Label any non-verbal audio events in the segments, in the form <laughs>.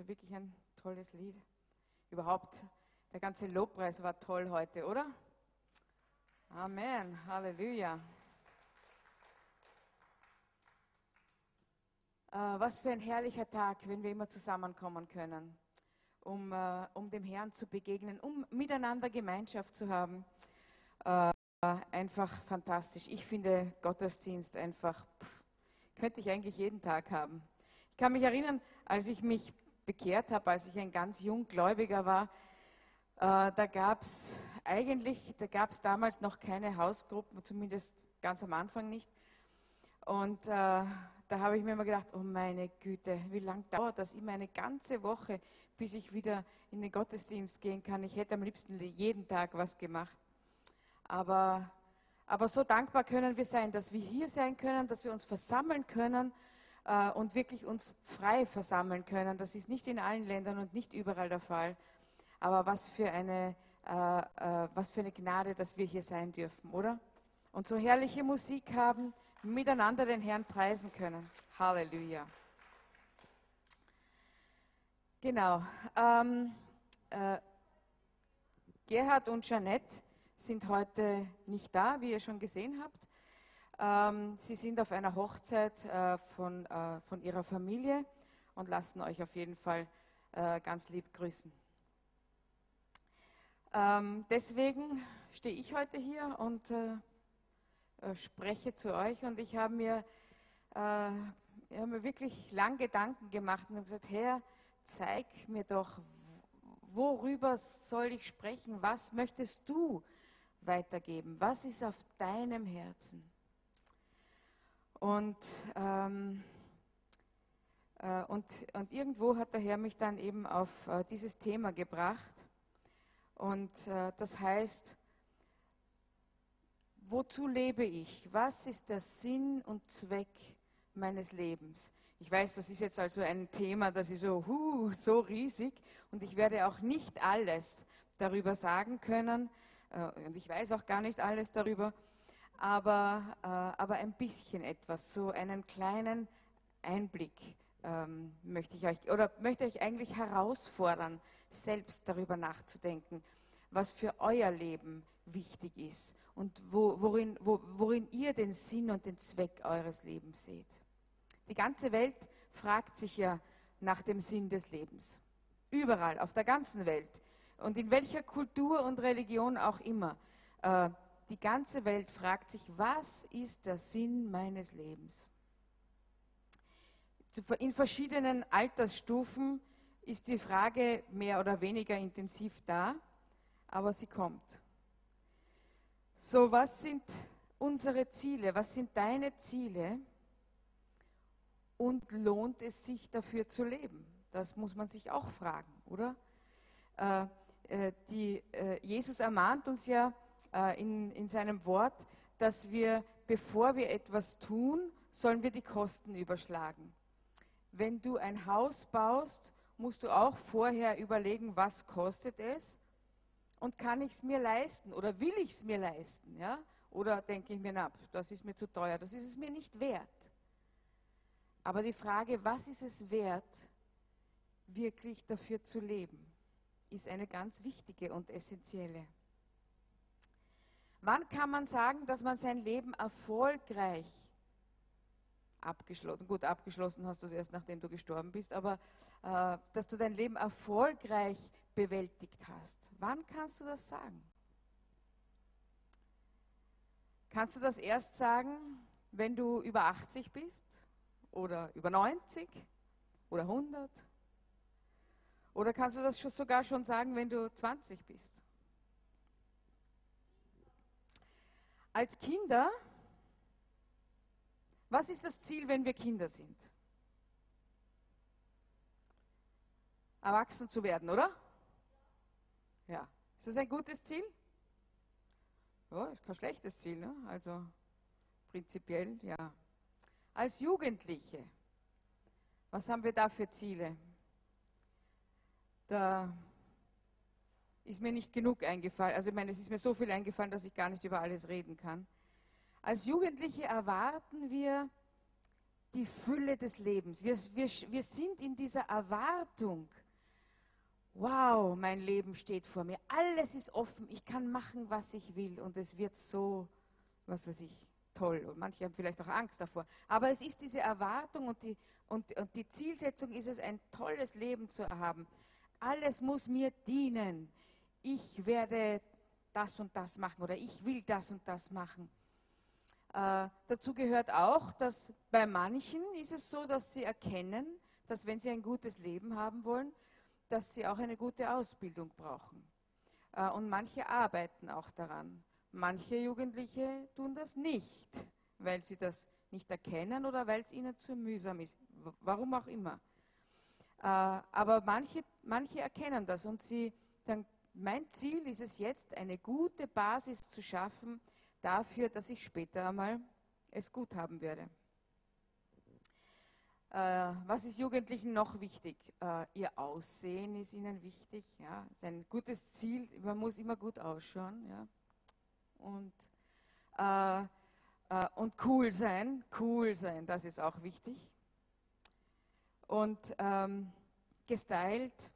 war wirklich ein tolles Lied. Überhaupt, der ganze Lobpreis war toll heute, oder? Amen, Halleluja. Äh, was für ein herrlicher Tag, wenn wir immer zusammenkommen können, um, äh, um dem Herrn zu begegnen, um miteinander Gemeinschaft zu haben. Äh, einfach fantastisch. Ich finde Gottesdienst einfach, pff, könnte ich eigentlich jeden Tag haben. Ich kann mich erinnern, als ich mich bekehrt habe, als ich ein ganz junggläubiger war, äh, da gab es eigentlich, da gab es damals noch keine Hausgruppen, zumindest ganz am Anfang nicht. Und äh, da habe ich mir immer gedacht, oh meine Güte, wie lange dauert das? Immer eine ganze Woche, bis ich wieder in den Gottesdienst gehen kann. Ich hätte am liebsten jeden Tag was gemacht. Aber, aber so dankbar können wir sein, dass wir hier sein können, dass wir uns versammeln können äh, und wirklich uns frei versammeln können. Das ist nicht in allen Ländern und nicht überall der Fall. Aber was für eine, äh, äh, was für eine Gnade, dass wir hier sein dürfen, oder? Und so herrliche Musik haben, miteinander den Herrn preisen können. Halleluja. Genau. Ähm, äh, Gerhard und Jeanette sind heute nicht da, wie ihr schon gesehen habt. Ähm, sie sind auf einer Hochzeit äh, von, äh, von ihrer Familie und lassen euch auf jeden Fall äh, ganz lieb grüßen. Ähm, deswegen stehe ich heute hier und äh, äh, spreche zu euch und ich habe mir, äh, hab mir wirklich lang Gedanken gemacht und habe gesagt, Herr, zeig mir doch, worüber soll ich sprechen, was möchtest du weitergeben, was ist auf deinem Herzen? Und, ähm, äh, und, und irgendwo hat der Herr mich dann eben auf äh, dieses Thema gebracht. Und äh, das heißt, wozu lebe ich? Was ist der Sinn und Zweck meines Lebens? Ich weiß, das ist jetzt also ein Thema, das ist so, huh, so riesig und ich werde auch nicht alles darüber sagen können äh, und ich weiß auch gar nicht alles darüber aber, äh, aber ein bisschen etwas, so einen kleinen Einblick ähm, möchte ich euch oder möchte euch eigentlich herausfordern, selbst darüber nachzudenken, was für euer Leben wichtig ist und wo, worin, wo, worin ihr den Sinn und den Zweck eures Lebens seht. Die ganze Welt fragt sich ja nach dem Sinn des Lebens. Überall, auf der ganzen Welt. Und in welcher Kultur und Religion auch immer. Äh, die ganze Welt fragt sich, was ist der Sinn meines Lebens? In verschiedenen Altersstufen ist die Frage mehr oder weniger intensiv da, aber sie kommt. So, was sind unsere Ziele? Was sind deine Ziele? Und lohnt es sich dafür zu leben? Das muss man sich auch fragen, oder? Äh, äh, die, äh, Jesus ermahnt uns ja, äh, in, in seinem Wort, dass wir, bevor wir etwas tun, sollen wir die Kosten überschlagen. Wenn du ein Haus baust, musst du auch vorher überlegen, was kostet es und kann ich es mir leisten oder will ich es mir leisten, ja? Oder denke ich mir, na, das ist mir zu teuer, das ist es mir nicht wert. Aber die Frage, was ist es wert, wirklich dafür zu leben, ist eine ganz wichtige und essentielle. Wann kann man sagen, dass man sein Leben erfolgreich abgeschlossen, gut, abgeschlossen hast du es erst, nachdem du gestorben bist, aber äh, dass du dein Leben erfolgreich bewältigt hast. Wann kannst du das sagen? Kannst du das erst sagen, wenn du über 80 bist oder über 90 oder 100? Oder kannst du das sogar schon sagen, wenn du 20 bist? Als Kinder, was ist das Ziel, wenn wir Kinder sind? Erwachsen zu werden, oder? Ja. Ist das ein gutes Ziel? Ja, ist kein schlechtes Ziel, ne? Also prinzipiell, ja. Als Jugendliche, was haben wir da für Ziele? Da ist mir nicht genug eingefallen. Also ich meine, es ist mir so viel eingefallen, dass ich gar nicht über alles reden kann. Als Jugendliche erwarten wir die Fülle des Lebens. Wir, wir, wir sind in dieser Erwartung. Wow, mein Leben steht vor mir. Alles ist offen. Ich kann machen, was ich will. Und es wird so, was weiß ich, toll. Und manche haben vielleicht auch Angst davor. Aber es ist diese Erwartung und die, und, und die Zielsetzung ist es, ein tolles Leben zu haben. Alles muss mir dienen. Ich werde das und das machen oder ich will das und das machen. Äh, dazu gehört auch, dass bei manchen ist es so, dass sie erkennen, dass wenn sie ein gutes Leben haben wollen, dass sie auch eine gute Ausbildung brauchen. Äh, und manche arbeiten auch daran. Manche Jugendliche tun das nicht, weil sie das nicht erkennen oder weil es ihnen zu mühsam ist. Warum auch immer. Äh, aber manche, manche erkennen das und sie sagen, mein Ziel ist es jetzt, eine gute Basis zu schaffen dafür, dass ich später einmal es gut haben werde. Äh, was ist Jugendlichen noch wichtig? Äh, ihr Aussehen ist ihnen wichtig. Ja, ist ein gutes Ziel. Man muss immer gut ausschauen. Ja. Und, äh, äh, und cool sein. Cool sein, das ist auch wichtig. Und ähm, gestylt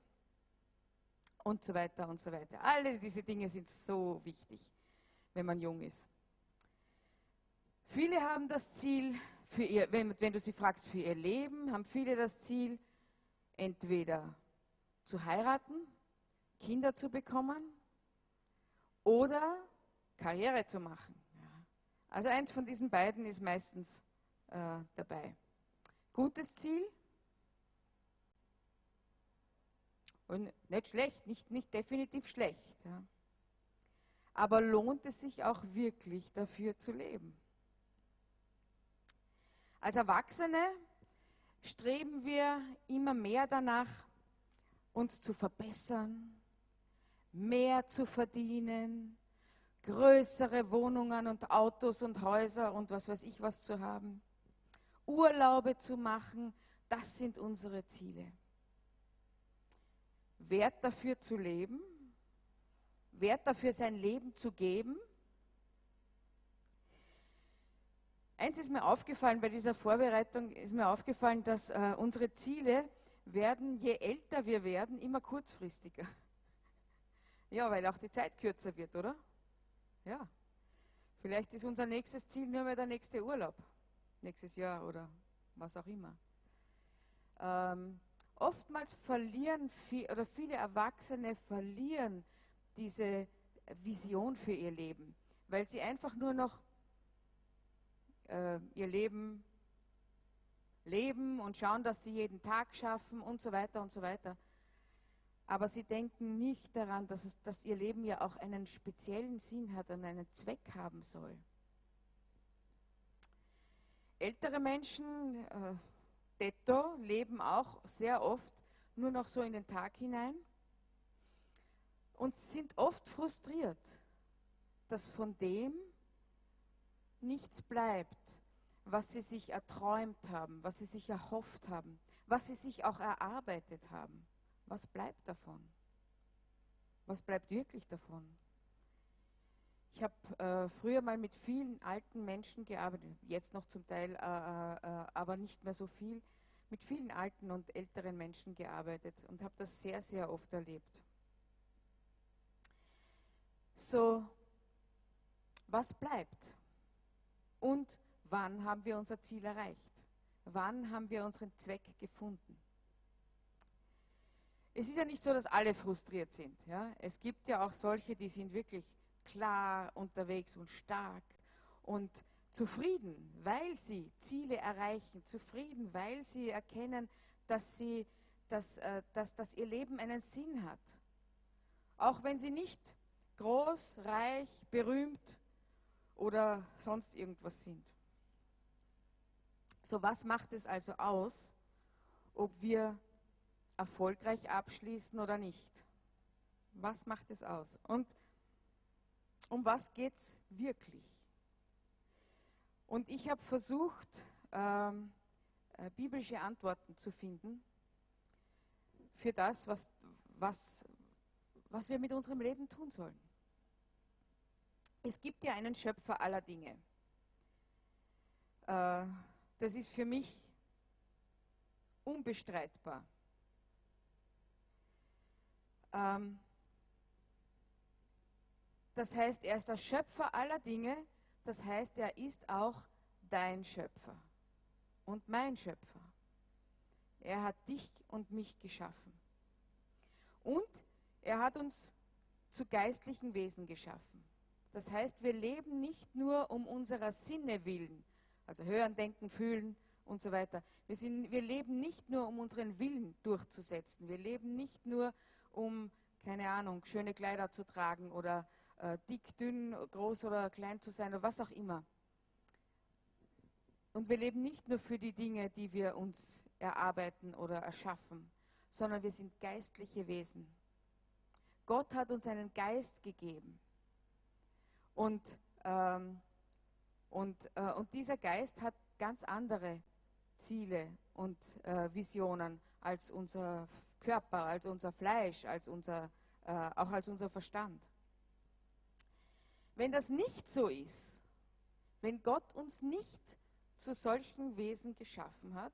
und so weiter und so weiter. Alle diese Dinge sind so wichtig, wenn man jung ist. Viele haben das Ziel, für ihr, wenn, wenn du sie fragst, für ihr Leben, haben viele das Ziel, entweder zu heiraten, Kinder zu bekommen oder Karriere zu machen. Also eins von diesen beiden ist meistens äh, dabei. Gutes Ziel, Und nicht schlecht, nicht, nicht definitiv schlecht. Ja. Aber lohnt es sich auch wirklich dafür zu leben? Als Erwachsene streben wir immer mehr danach, uns zu verbessern, mehr zu verdienen, größere Wohnungen und Autos und Häuser und was weiß ich was zu haben, Urlaube zu machen, das sind unsere Ziele. Wert dafür zu leben, Wert dafür sein Leben zu geben. Eins ist mir aufgefallen bei dieser Vorbereitung, ist mir aufgefallen, dass äh, unsere Ziele werden, je älter wir werden, immer kurzfristiger. <laughs> Ja, weil auch die Zeit kürzer wird, oder? Ja. Vielleicht ist unser nächstes Ziel nur mehr der nächste Urlaub, nächstes Jahr oder was auch immer. Ähm, oftmals verlieren viel, oder viele Erwachsene verlieren diese Vision für ihr Leben, weil sie einfach nur noch äh, ihr Leben leben und schauen, dass sie jeden Tag schaffen und so weiter und so weiter. Aber sie denken nicht daran, dass, es, dass ihr Leben ja auch einen speziellen Sinn hat und einen Zweck haben soll. Ältere Menschen, äh, Detto leben auch sehr oft nur noch so in den Tag hinein und sind oft frustriert, dass von dem nichts bleibt, was sie sich erträumt haben, was sie sich erhofft haben, was sie sich auch erarbeitet haben. Was bleibt davon? Was bleibt wirklich davon? Ich habe äh, früher mal mit vielen alten Menschen gearbeitet, jetzt noch zum Teil, äh, äh, äh, aber nicht mehr so viel, mit vielen alten und älteren Menschen gearbeitet und habe das sehr, sehr oft erlebt. So, was bleibt? Und wann haben wir unser Ziel erreicht? Wann haben wir unseren Zweck gefunden? Es ist ja nicht so, dass alle frustriert sind. Ja? Es gibt ja auch solche, die sind wirklich klar unterwegs und stark und zufrieden, weil sie Ziele erreichen, zufrieden, weil sie erkennen, dass, sie, dass, äh, dass, dass ihr Leben einen Sinn hat. Auch wenn sie nicht groß, reich, berühmt oder sonst irgendwas sind. So, was macht es also aus, ob wir erfolgreich abschließen oder nicht? Was macht es aus? Und um was geht es wirklich? Und ich habe versucht, ähm, äh, biblische Antworten zu finden für das, was, was, was wir mit unserem Leben tun sollen. Es gibt ja einen Schöpfer aller Dinge. Äh, das ist für mich unbestreitbar. Ähm, das heißt, er ist der Schöpfer aller Dinge, das heißt, er ist auch dein Schöpfer und mein Schöpfer. Er hat dich und mich geschaffen. Und er hat uns zu geistlichen Wesen geschaffen. Das heißt, wir leben nicht nur um unserer Sinne willen, also hören, denken, fühlen und so weiter. Wir, sind, wir leben nicht nur um unseren Willen durchzusetzen. Wir leben nicht nur um, keine Ahnung, schöne Kleider zu tragen oder äh, dick, dünn, groß oder klein zu sein oder was auch immer. Und wir leben nicht nur für die Dinge, die wir uns erarbeiten oder erschaffen, sondern wir sind geistliche Wesen. Gott hat uns einen Geist gegeben. Und, ähm, und, äh, und dieser Geist hat ganz andere Ziele und äh, Visionen als unser Körper, als unser Fleisch, als unser, äh, auch als unser Verstand. Wenn das nicht so ist, wenn Gott uns nicht zu solchen Wesen geschaffen hat,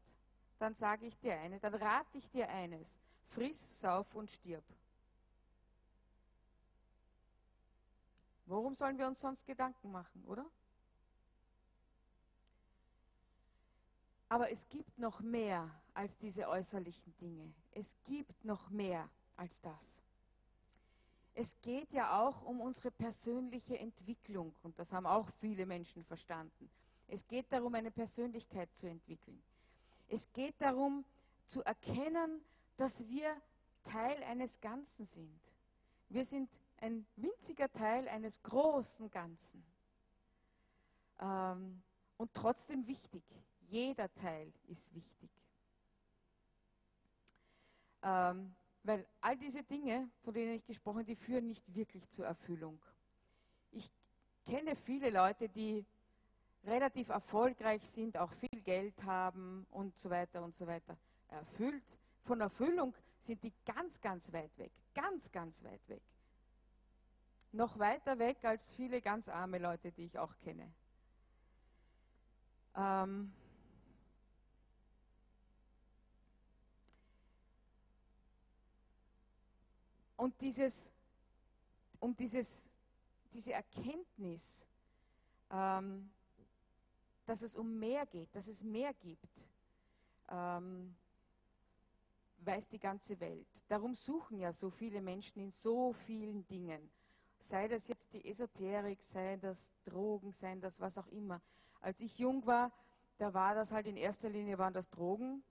dann sage ich dir eine, dann rate ich dir eines, friss, sauf und stirb. Worum sollen wir uns sonst Gedanken machen, oder? Aber es gibt noch mehr als diese äußerlichen Dinge. Es gibt noch mehr als das. Es geht ja auch um unsere persönliche Entwicklung und das haben auch viele Menschen verstanden. Es geht darum, eine Persönlichkeit zu entwickeln. Es geht darum, zu erkennen, dass wir Teil eines Ganzen sind. Wir sind ein winziger Teil eines großen Ganzen. Ähm, und trotzdem wichtig. Jeder Teil ist wichtig. Ähm, weil all diese Dinge, von denen ich gesprochen habe, die führen nicht wirklich zur Erfüllung. Ich kenne viele Leute, die relativ erfolgreich sind, auch viel Geld haben und so weiter und so weiter. Erfüllt, von Erfüllung sind die ganz, ganz weit weg. Ganz, ganz weit weg. Noch weiter weg als viele ganz arme Leute, die ich auch kenne. Ähm, Und dieses, um dieses, diese Erkenntnis, ähm, dass es um mehr geht, dass es mehr gibt, ähm, weiß die ganze Welt. Darum suchen ja so viele Menschen in so vielen Dingen. Sei das jetzt die Esoterik, sei das Drogen, sei das was auch immer. Als ich jung war, da war das halt in erster Linie waren das Drogen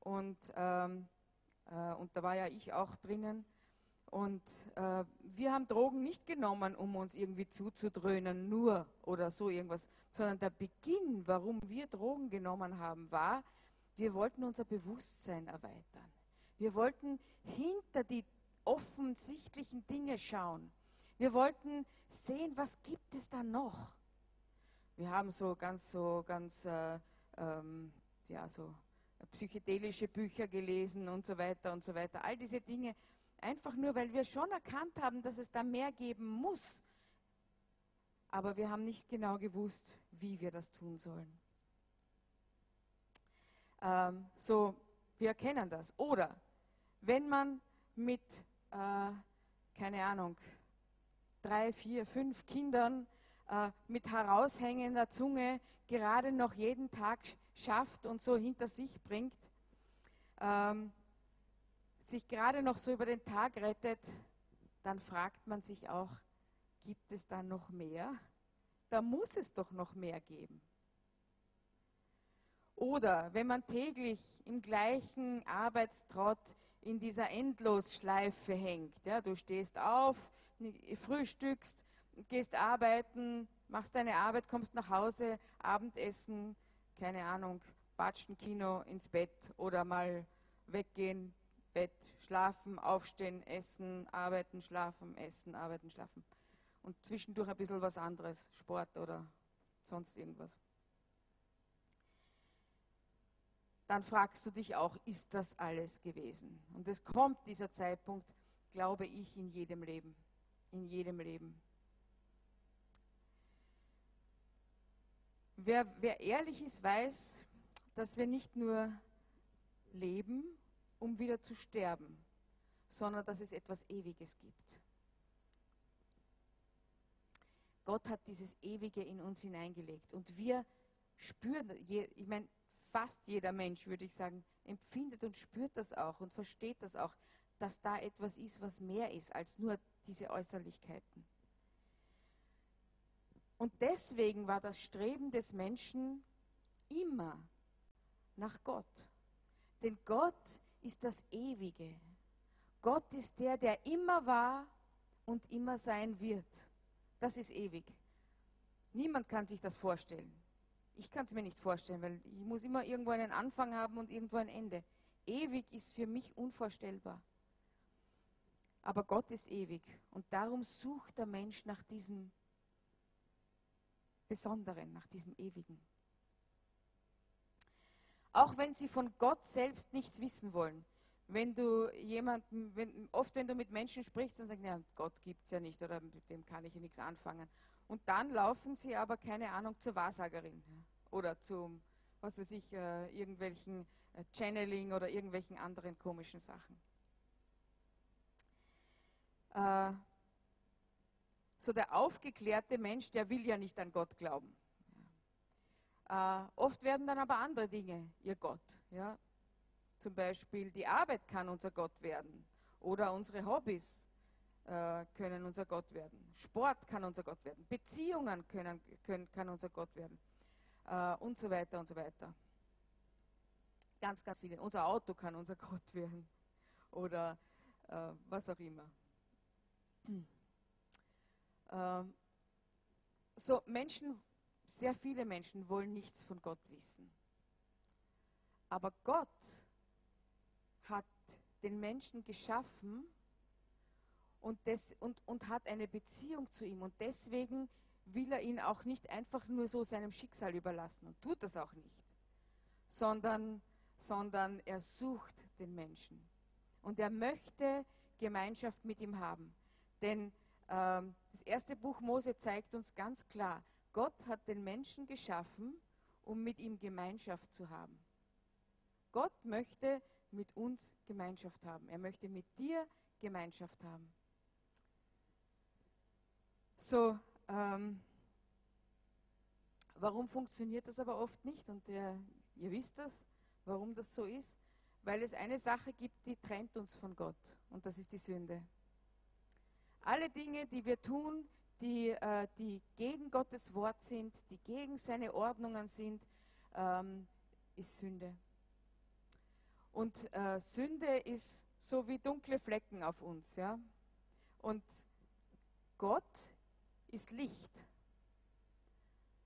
und, ähm, äh, und da war ja ich auch drinnen. Und äh, wir haben Drogen nicht genommen, um uns irgendwie zuzudröhnen, nur oder so irgendwas, sondern der Beginn, warum wir Drogen genommen haben, war, wir wollten unser Bewusstsein erweitern. Wir wollten hinter die offensichtlichen Dinge schauen. Wir wollten sehen, was gibt es da noch. Wir haben so ganz, so ganz, äh, ähm, ja, so psychedelische Bücher gelesen und so weiter und so weiter. All diese Dinge Einfach nur, weil wir schon erkannt haben, dass es da mehr geben muss. Aber wir haben nicht genau gewusst, wie wir das tun sollen. Ähm, so, wir erkennen das. Oder wenn man mit, äh, keine Ahnung, drei, vier, fünf Kindern äh, mit heraushängender Zunge gerade noch jeden Tag schafft und so hinter sich bringt, ähm, sich gerade noch so über den Tag rettet, dann fragt man sich auch, gibt es da noch mehr? Da muss es doch noch mehr geben. Oder wenn man täglich im gleichen Arbeitstrott in dieser Endlosschleife hängt, ja, du stehst auf, frühstückst, gehst arbeiten, machst deine Arbeit, kommst nach Hause, Abendessen, keine Ahnung, Batschen, Kino, ins Bett oder mal weggehen, Bett, schlafen, aufstehen, essen, arbeiten, schlafen, essen, arbeiten, schlafen. Und zwischendurch ein bisschen was anderes, Sport oder sonst irgendwas. Dann fragst du dich auch, ist das alles gewesen? Und es kommt dieser Zeitpunkt, glaube ich, in jedem Leben. In jedem Leben. Wer, wer ehrlich ist, weiß, dass wir nicht nur leben, um wieder zu sterben, sondern dass es etwas Ewiges gibt. Gott hat dieses Ewige in uns hineingelegt und wir spüren, ich meine, fast jeder Mensch, würde ich sagen, empfindet und spürt das auch und versteht das auch, dass da etwas ist, was mehr ist als nur diese Äußerlichkeiten. Und deswegen war das Streben des Menschen immer nach Gott. Denn Gott ist das Ewige. Gott ist der, der immer war und immer sein wird. Das ist ewig. Niemand kann sich das vorstellen. Ich kann es mir nicht vorstellen, weil ich muss immer irgendwo einen Anfang haben und irgendwo ein Ende. Ewig ist für mich unvorstellbar. Aber Gott ist ewig und darum sucht der Mensch nach diesem Besonderen, nach diesem Ewigen. Auch wenn sie von Gott selbst nichts wissen wollen. Wenn du jemanden, wenn, oft wenn du mit Menschen sprichst, dann sagen, ja, Gott gibt es ja nicht oder mit dem kann ich ja nichts anfangen. Und dann laufen sie aber, keine Ahnung, zur Wahrsagerin oder zum, was weiß ich, äh, irgendwelchen äh, Channeling oder irgendwelchen anderen komischen Sachen. Äh, so der aufgeklärte Mensch, der will ja nicht an Gott glauben. Äh, oft werden dann aber andere Dinge ihr Gott. Ja? Zum Beispiel die Arbeit kann unser Gott werden oder unsere Hobbys äh, können unser Gott werden. Sport kann unser Gott werden. Beziehungen können, können, kann unser Gott werden. Äh, und so weiter und so weiter. Ganz, ganz viele. Unser Auto kann unser <laughs> Gott werden. Oder äh, was auch immer. <clears throat> Ähm, so Menschen, sehr viele Menschen wollen nichts von Gott wissen. Aber Gott hat den Menschen geschaffen und, des, und, und hat eine Beziehung zu ihm. Und deswegen will er ihn auch nicht einfach nur so seinem Schicksal überlassen und tut das auch nicht, sondern, sondern er sucht den Menschen. Und er möchte Gemeinschaft mit ihm haben. Denn ähm, das erste Buch Mose zeigt uns ganz klar, Gott hat den Menschen geschaffen, um mit ihm Gemeinschaft zu haben. Gott möchte mit uns Gemeinschaft haben. Er möchte mit dir Gemeinschaft haben. So, ähm, warum funktioniert das aber oft nicht? Und der, ihr wisst das, warum das so ist. Weil es eine Sache gibt, die trennt uns von Gott. Und das ist die Sünde. Alle Dinge, die wir tun, die, äh, die gegen Gottes Wort sind, die gegen seine Ordnungen sind, ähm, ist Sünde. Und äh, Sünde ist so wie dunkle Flecken auf uns. Ja? Und Gott ist Licht.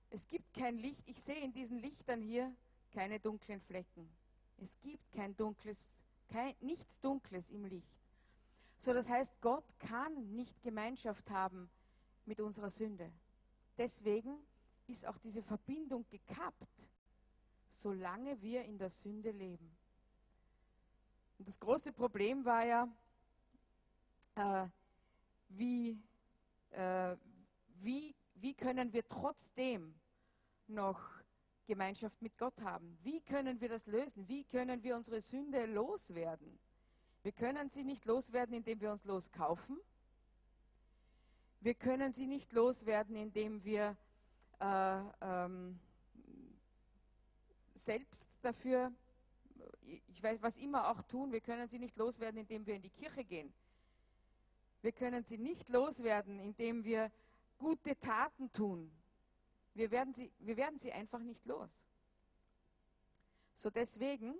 Es gibt kein Licht. Ich sehe in diesen Lichtern hier keine dunklen Flecken. Es gibt kein dunkles, kein, nichts Dunkles im Licht. So, das heißt, Gott kann nicht Gemeinschaft haben mit unserer Sünde. Deswegen ist auch diese Verbindung gekappt, solange wir in der Sünde leben. Und das große Problem war ja, äh, wie, äh, wie, wie können wir trotzdem noch Gemeinschaft mit Gott haben? Wie können wir das lösen? Wie können wir unsere Sünde loswerden? Wir können sie nicht loswerden, indem wir uns loskaufen. Wir können sie nicht loswerden, indem wir äh, ähm, selbst dafür, ich weiß, was immer auch tun, wir können sie nicht loswerden, indem wir in die Kirche gehen. Wir können sie nicht loswerden, indem wir gute Taten tun. Wir werden sie, wir werden sie einfach nicht los. So deswegen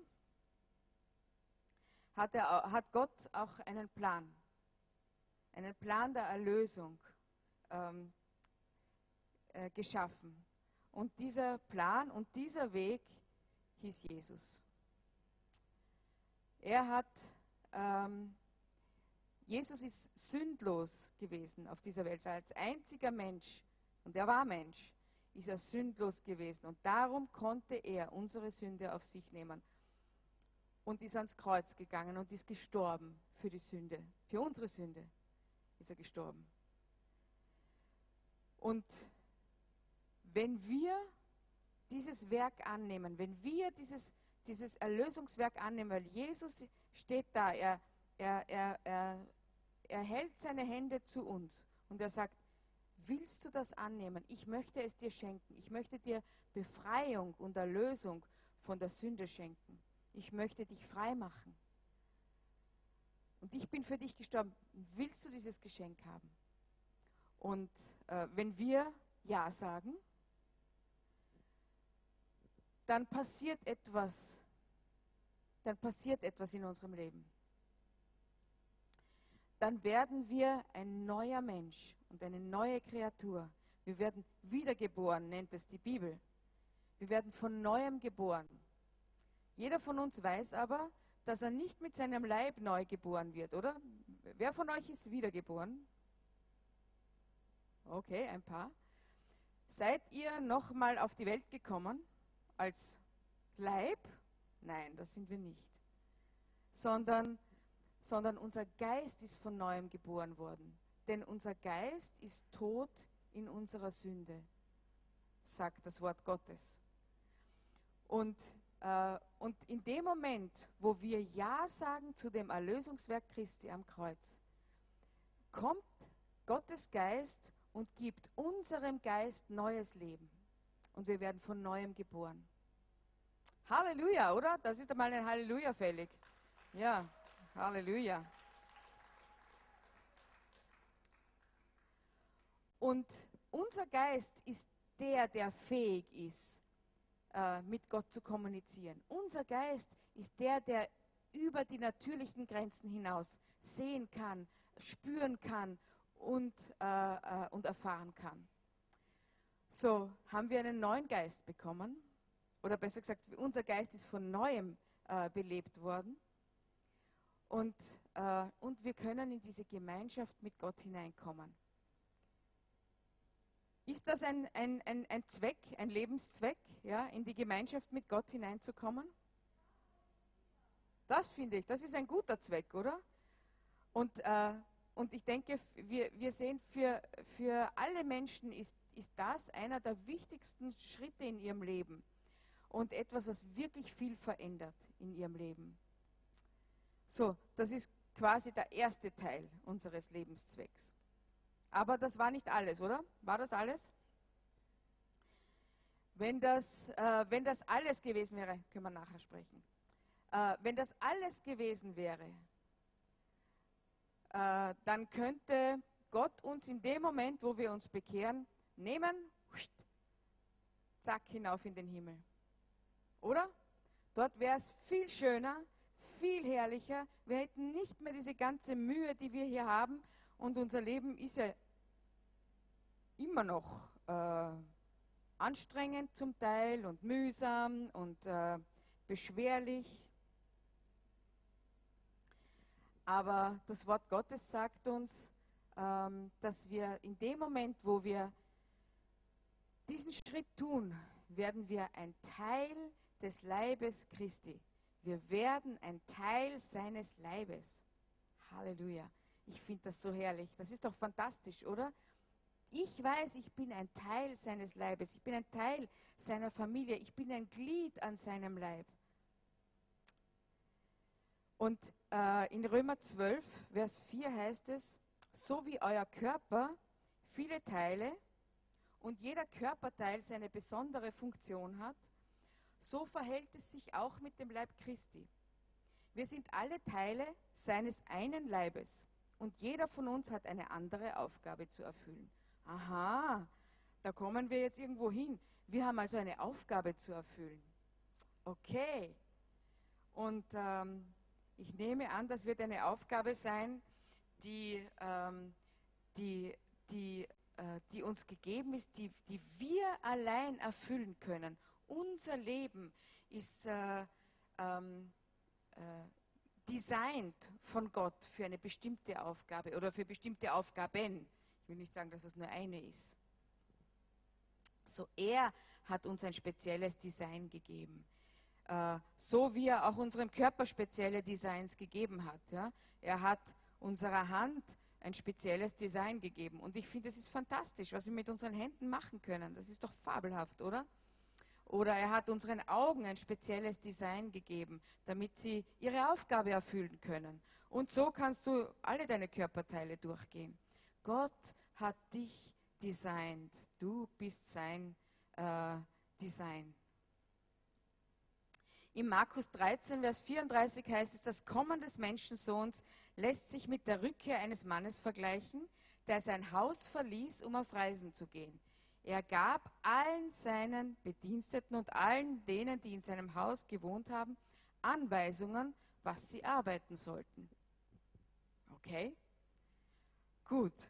hat, er, hat Gott auch einen Plan, einen Plan der Erlösung ähm, äh, geschaffen. Und dieser Plan und dieser Weg hieß Jesus. Er hat, ähm, Jesus ist sündlos gewesen auf dieser Welt. Als einziger Mensch, und er war Mensch, ist er sündlos gewesen. Und darum konnte er unsere Sünde auf sich nehmen und ist ans Kreuz gegangen und ist gestorben für die Sünde. Für unsere Sünde ist er gestorben. Und wenn wir dieses Werk annehmen, wenn wir dieses, dieses Erlösungswerk annehmen, weil Jesus steht da, er, er, er, er, er hält seine Hände zu uns und er sagt, willst du das annehmen? Ich möchte es dir schenken. Ich möchte dir Befreiung und Erlösung von der Sünde schenken. Ich möchte dich frei machen. Und ich bin für dich gestorben. Willst du dieses Geschenk haben? Und äh, wenn wir Ja sagen, dann passiert etwas. Dann passiert etwas in unserem Leben. Dann werden wir ein neuer Mensch und eine neue Kreatur. Wir werden wiedergeboren, nennt es die Bibel. Wir werden von neuem geboren. Jeder von uns weiß aber, dass er nicht mit seinem Leib neu geboren wird, oder? Wer von euch ist wiedergeboren? Okay, ein paar. Seid ihr nochmal auf die Welt gekommen als Leib? Nein, das sind wir nicht. Sondern, sondern unser Geist ist von neuem geboren worden. Denn unser Geist ist tot in unserer Sünde, sagt das Wort Gottes. Und, und in dem Moment, wo wir Ja sagen zu dem Erlösungswerk Christi am Kreuz, kommt Gottes Geist und gibt unserem Geist neues Leben. Und wir werden von neuem geboren. Halleluja, oder? Das ist einmal ein Halleluja fällig. Ja, Halleluja. Und unser Geist ist der, der fähig ist, äh, mit Gott zu kommunizieren. Unser Geist ist der, der über die natürlichen Grenzen hinaus sehen kann, spüren kann und, äh, äh, und erfahren kann. So haben wir einen neuen Geist bekommen, oder besser gesagt, unser Geist ist von neuem äh, belebt worden. Und, und wir können in diese Gemeinschaft mit Gott hineinkommen. Ist das ein, ein, ein, ein Zweck, ein Lebenszweck, ja, in die Gemeinschaft mit Gott hineinzukommen? Das finde ich, das ist ein guter Zweck, oder? Und, äh, und ich denke, wir, wir sehen, für, für alle Menschen ist, ist das einer der wichtigsten Schritte in ihrem Leben und etwas, was wirklich viel verändert in ihrem Leben. So, das ist quasi der erste Teil unseres Lebenszwecks. Aber das war nicht alles, oder? War das alles? Wenn das, äh, wenn das alles gewesen wäre, können wir nachher sprechen. Äh, wenn das alles gewesen wäre, äh, dann könnte Gott uns in dem Moment, wo wir uns bekehren, nehmen, zack, hinauf in den Himmel. Oder? Dort wäre es viel schöner, viel herrlicher. Wir hätten nicht mehr diese ganze Mühe, die wir hier haben, und unser Leben ist ja immer noch äh, anstrengend zum Teil und mühsam und äh, beschwerlich. Aber das Wort Gottes sagt uns, ähm, dass wir in dem Moment, wo wir diesen Schritt tun, werden wir ein Teil des Leibes Christi. Wir werden ein Teil seines Leibes. Halleluja. Ich finde das so herrlich. Das ist doch fantastisch, oder? Ich weiß, ich bin ein Teil seines Leibes. Ich bin ein Teil seiner Familie. Ich bin ein Glied an seinem Leib. Und äh, in Römer 12, Vers 4 heißt es, so wie euer Körper viele Teile und jeder Körperteil seine besondere Funktion hat, so verhält es sich auch mit dem Leib Christi. Wir sind alle Teile seines einen Leibes und jeder von uns hat eine andere Aufgabe zu erfüllen. Aha, da kommen wir jetzt irgendwo hin. Wir haben also eine Aufgabe zu erfüllen. Okay. Und ähm, ich nehme an, das wird eine Aufgabe sein, die, ähm, die, die, äh, die uns gegeben ist, die, die wir allein erfüllen können unser Leben ist äh, ähm, äh, designt von Gott für eine bestimmte Aufgabe oder für bestimmte Aufgaben. Will nicht sagen, dass es nur eine ist. So, er hat uns ein spezielles Design gegeben. Äh, so wie er auch unserem Körper spezielle Designs gegeben hat. Er hat unserer Hand ein spezielles Design gegeben. Und ich finde, es ist fantastisch, was wir mit unseren Händen machen können. Das ist doch fabelhaft, oder? Oder er hat unseren Augen ein spezielles Design gegeben, damit sie ihre Aufgabe erfüllen können. Und so kannst du alle deine Körperteile durchgehen. Gott hat dich designt. Du bist sein äh, Design. In Markus 13, Vers 34 heißt es, das Kommen des Menschensohns lässt sich mit der Rückkehr eines Mannes vergleichen, der sein Haus verließ, um auf Reisen zu gehen. Er gab allen seinen Bediensteten und allen denen, die in seinem Haus gewohnt haben, Anweisungen, was sie arbeiten sollten. Okay? Gut.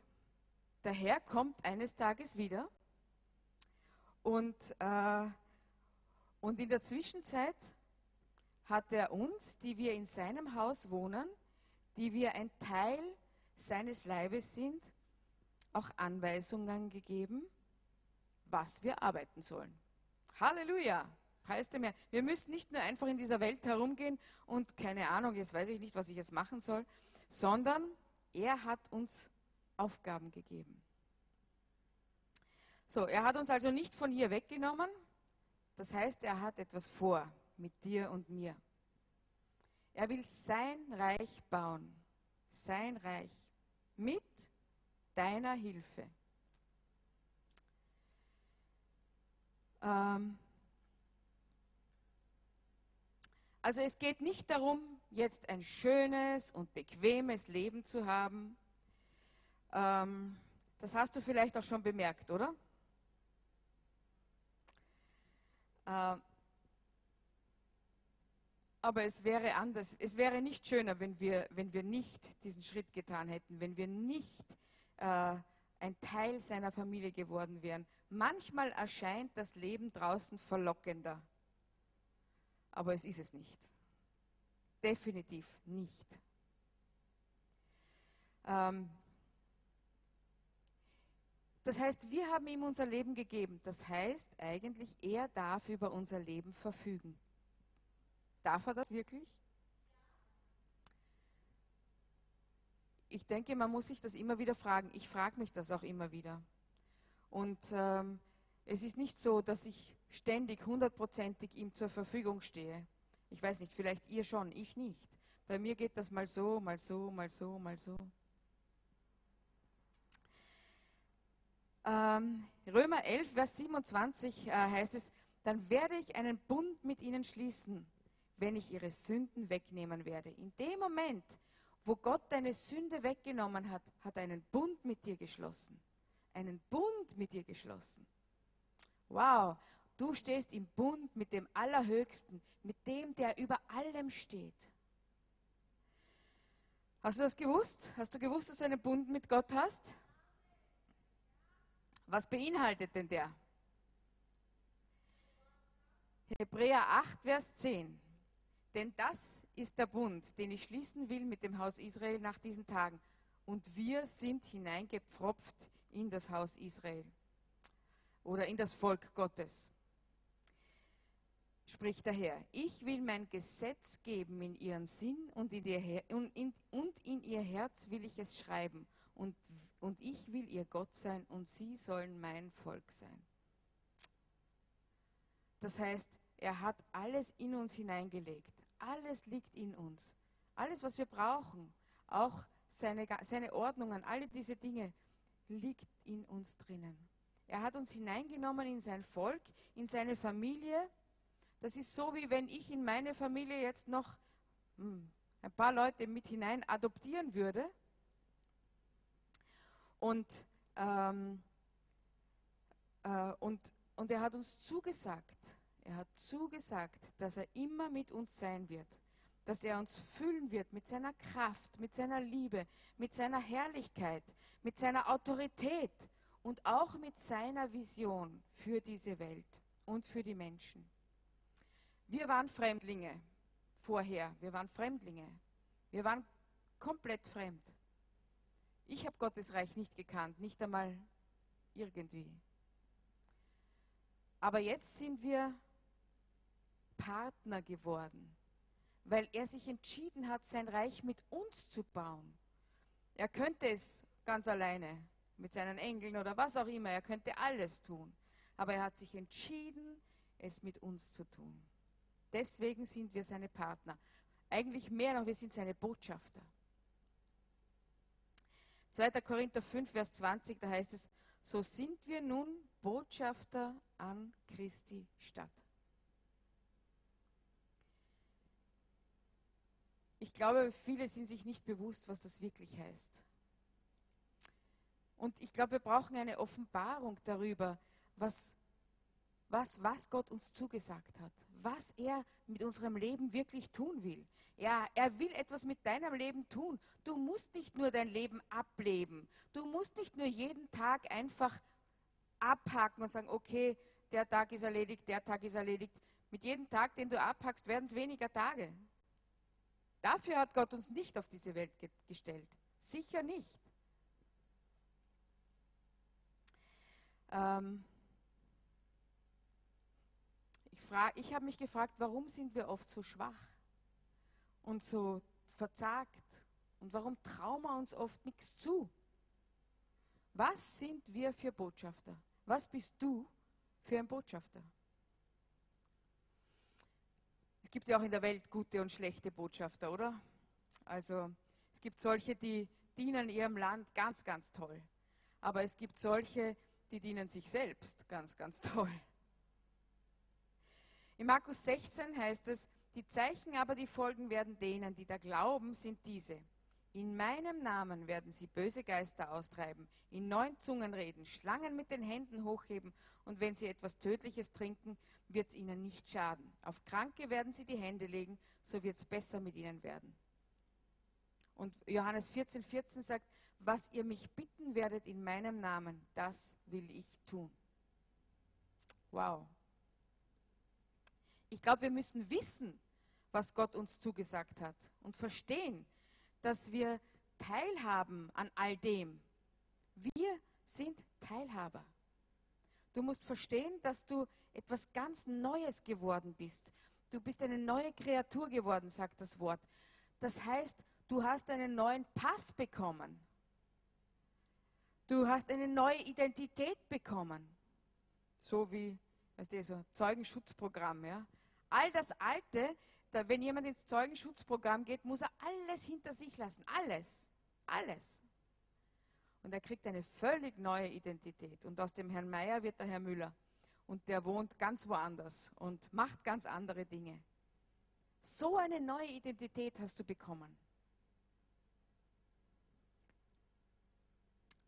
Der Herr kommt eines Tages wieder und, äh, und in der Zwischenzeit hat er uns, die wir in seinem Haus wohnen, die wir ein Teil seines Leibes sind, auch Anweisungen gegeben, was wir arbeiten sollen. Halleluja! Preis dem Herrn. Wir müssen nicht nur einfach in dieser Welt herumgehen und keine Ahnung, jetzt weiß ich nicht, was ich jetzt machen soll, sondern er hat uns Aufgaben gegeben. So, er hat uns also nicht von hier weggenommen. Das heißt, er hat etwas vor mit dir und mir. Er will sein Reich bauen. Sein Reich. Mit deiner Hilfe. Ähm also es geht nicht darum, jetzt ein schönes und bequemes Leben zu haben. Ähm das hast du vielleicht auch schon bemerkt, oder? Ähm aber es wäre anders. Es wäre nicht schöner, wenn wir, wenn wir nicht diesen Schritt getan hätten, wenn wir nicht äh, ein Teil seiner Familie geworden wären. Manchmal erscheint das Leben draußen verlockender, aber es ist es nicht. Definitiv nicht. Ähm, das heißt, wir haben ihm unser Leben gegeben. Das heißt eigentlich, er darf über unser Leben verfügen. Darf er das wirklich? Ich denke, man muss sich das immer wieder fragen. Ich frage mich das auch immer wieder. Und ähm, es ist nicht so, dass ich ständig hundertprozentig ihm zur Verfügung stehe. Ich weiß nicht, vielleicht ihr schon, ich nicht. Bei mir geht das mal so, mal so, mal so, mal so. Ähm, Römer 11, Vers 27 äh, heißt es, dann werde ich einen Bund mit ihnen schließen wenn ich ihre Sünden wegnehmen werde. In dem Moment, wo Gott deine Sünde weggenommen hat, hat er einen Bund mit dir geschlossen. Einen Bund mit dir geschlossen. Wow, du stehst im Bund mit dem Allerhöchsten, mit dem, der über allem steht. Hast du das gewusst? Hast du gewusst, dass du einen Bund mit Gott hast? Was beinhaltet denn der? Hebräer 8, Vers 10. Denn das ist der Bund, den ich schließen will mit dem Haus Israel nach diesen Tagen. Und wir sind hineingepfropft in das Haus Israel oder in das Volk Gottes. Spricht der Herr, ich will mein Gesetz geben in ihren Sinn und in, ihr, und in, und in ihr Herz will ich es schreiben. Und, und ich will ihr Gott sein und sie sollen mein Volk sein. Das heißt, er hat alles in uns hineingelegt. Alles liegt in uns. Alles, was wir brauchen, auch seine, seine Ordnungen, alle diese Dinge, liegt in uns drinnen. Er hat uns hineingenommen in sein Volk, in seine Familie. Das ist so, wie wenn ich in meine Familie jetzt noch hm, ein paar Leute mit hinein adoptieren würde. Und, ähm, äh, und, und er hat uns zugesagt, er hat zugesagt, dass er immer mit uns sein wird, dass er uns füllen wird mit seiner Kraft, mit seiner Liebe, mit seiner Herrlichkeit, mit seiner Autorität und auch mit seiner Vision für diese Welt und für die Menschen. Wir waren Fremdlinge vorher, wir waren Fremdlinge, wir waren komplett fremd. Ich habe Gottes Reich nicht gekannt, nicht einmal irgendwie. Aber jetzt sind wir Partner geworden, weil er sich entschieden hat, sein Reich mit uns zu bauen. Er könnte es ganz alleine, mit seinen Engeln oder was auch immer, er könnte alles tun. Aber er hat sich entschieden, es mit uns zu tun. Deswegen sind wir seine Partner. Eigentlich mehr noch, wir sind seine Botschafter. 2. Korinther 5, Vers 20, da heißt es, so sind wir nun Botschafter an Christi Stadt. Ich glaube, viele sind sich nicht bewusst, was das wirklich heißt. Und ich glaube, wir brauchen eine Offenbarung darüber, was, was, was Gott uns zugesagt hat, was er mit unserem Leben wirklich tun will. Ja, er will etwas mit deinem Leben tun. Du musst nicht nur dein Leben ableben. Du musst nicht nur jeden Tag einfach abhaken und sagen, okay, der Tag ist erledigt, der Tag ist erledigt. Mit jedem Tag, den du abhackst, werden es weniger Tage. Dafür hat Gott uns nicht auf diese Welt ge gestellt. Sicher nicht. Ähm ich ich habe mich gefragt, warum sind wir oft so schwach und so verzagt und warum trauen wir uns oft nichts zu? Was sind wir für Botschafter? Was bist du für ein Botschafter? Es gibt ja auch in der Welt gute und schlechte Botschafter, oder? Also es gibt solche, die dienen ihrem Land ganz, ganz toll. Aber es gibt solche, die dienen sich selbst ganz, ganz toll. In Markus 16 heißt es, die Zeichen aber, die folgen werden denen, die da glauben, sind diese. In meinem Namen werden sie böse Geister austreiben, in neun Zungen reden, Schlangen mit den Händen hochheben und wenn sie etwas Tödliches trinken, wird es ihnen nicht schaden. Auf Kranke werden sie die Hände legen, so wird es besser mit ihnen werden. Und Johannes 14, 14 sagt, was ihr mich bitten werdet in meinem Namen, das will ich tun. Wow. Ich glaube, wir müssen wissen, was Gott uns zugesagt hat und verstehen, dass wir teilhaben an all dem. Wir sind Teilhaber. Du musst verstehen, dass du etwas ganz Neues geworden bist. Du bist eine neue Kreatur geworden, sagt das Wort. Das heißt, du hast einen neuen Pass bekommen. Du hast eine neue Identität bekommen. So wie, weißt du, so Zeugenschutzprogramm, ja. All das Alte, da, wenn jemand ins Zeugenschutzprogramm geht, muss er alles hinter sich lassen. Alles. Alles. Und er kriegt eine völlig neue Identität. Und aus dem Herrn Meier wird der Herr Müller. Und der wohnt ganz woanders und macht ganz andere Dinge. So eine neue Identität hast du bekommen.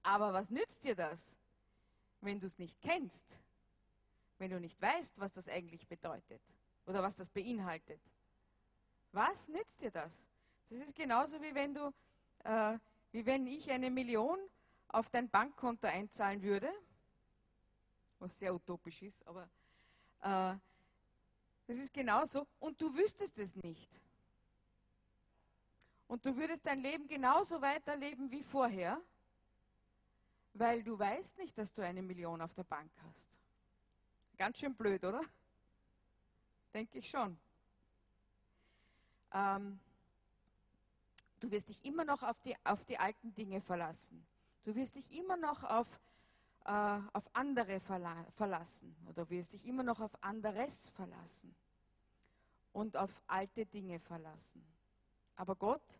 Aber was nützt dir das, wenn du es nicht kennst? Wenn du nicht weißt, was das eigentlich bedeutet oder was das beinhaltet? Was nützt dir das? Das ist genauso wie wenn du, äh, wie wenn ich eine Million auf dein Bankkonto einzahlen würde, was sehr utopisch ist, aber äh, das ist genauso und du wüsstest es nicht. Und du würdest dein Leben genauso weiterleben wie vorher, weil du weißt nicht, dass du eine Million auf der Bank hast. Ganz schön blöd, oder? Denke ich schon. Ähm, du wirst dich immer noch auf die, auf die alten Dinge verlassen. Du wirst dich immer noch auf, äh, auf andere verla verlassen oder wirst dich immer noch auf anderes verlassen und auf alte Dinge verlassen. Aber Gott,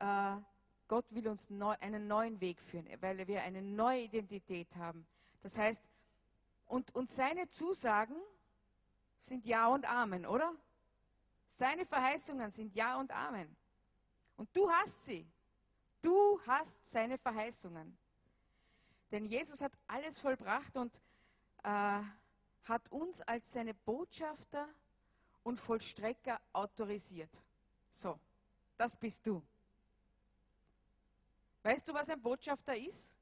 äh, Gott will uns neu, einen neuen Weg führen, weil wir eine neue Identität haben. Das heißt, und, und seine Zusagen sind Ja und Amen, oder? Seine Verheißungen sind Ja und Amen. Und du hast sie. Du hast seine Verheißungen. Denn Jesus hat alles vollbracht und äh, hat uns als seine Botschafter und Vollstrecker autorisiert. So, das bist du. Weißt du, was ein Botschafter ist?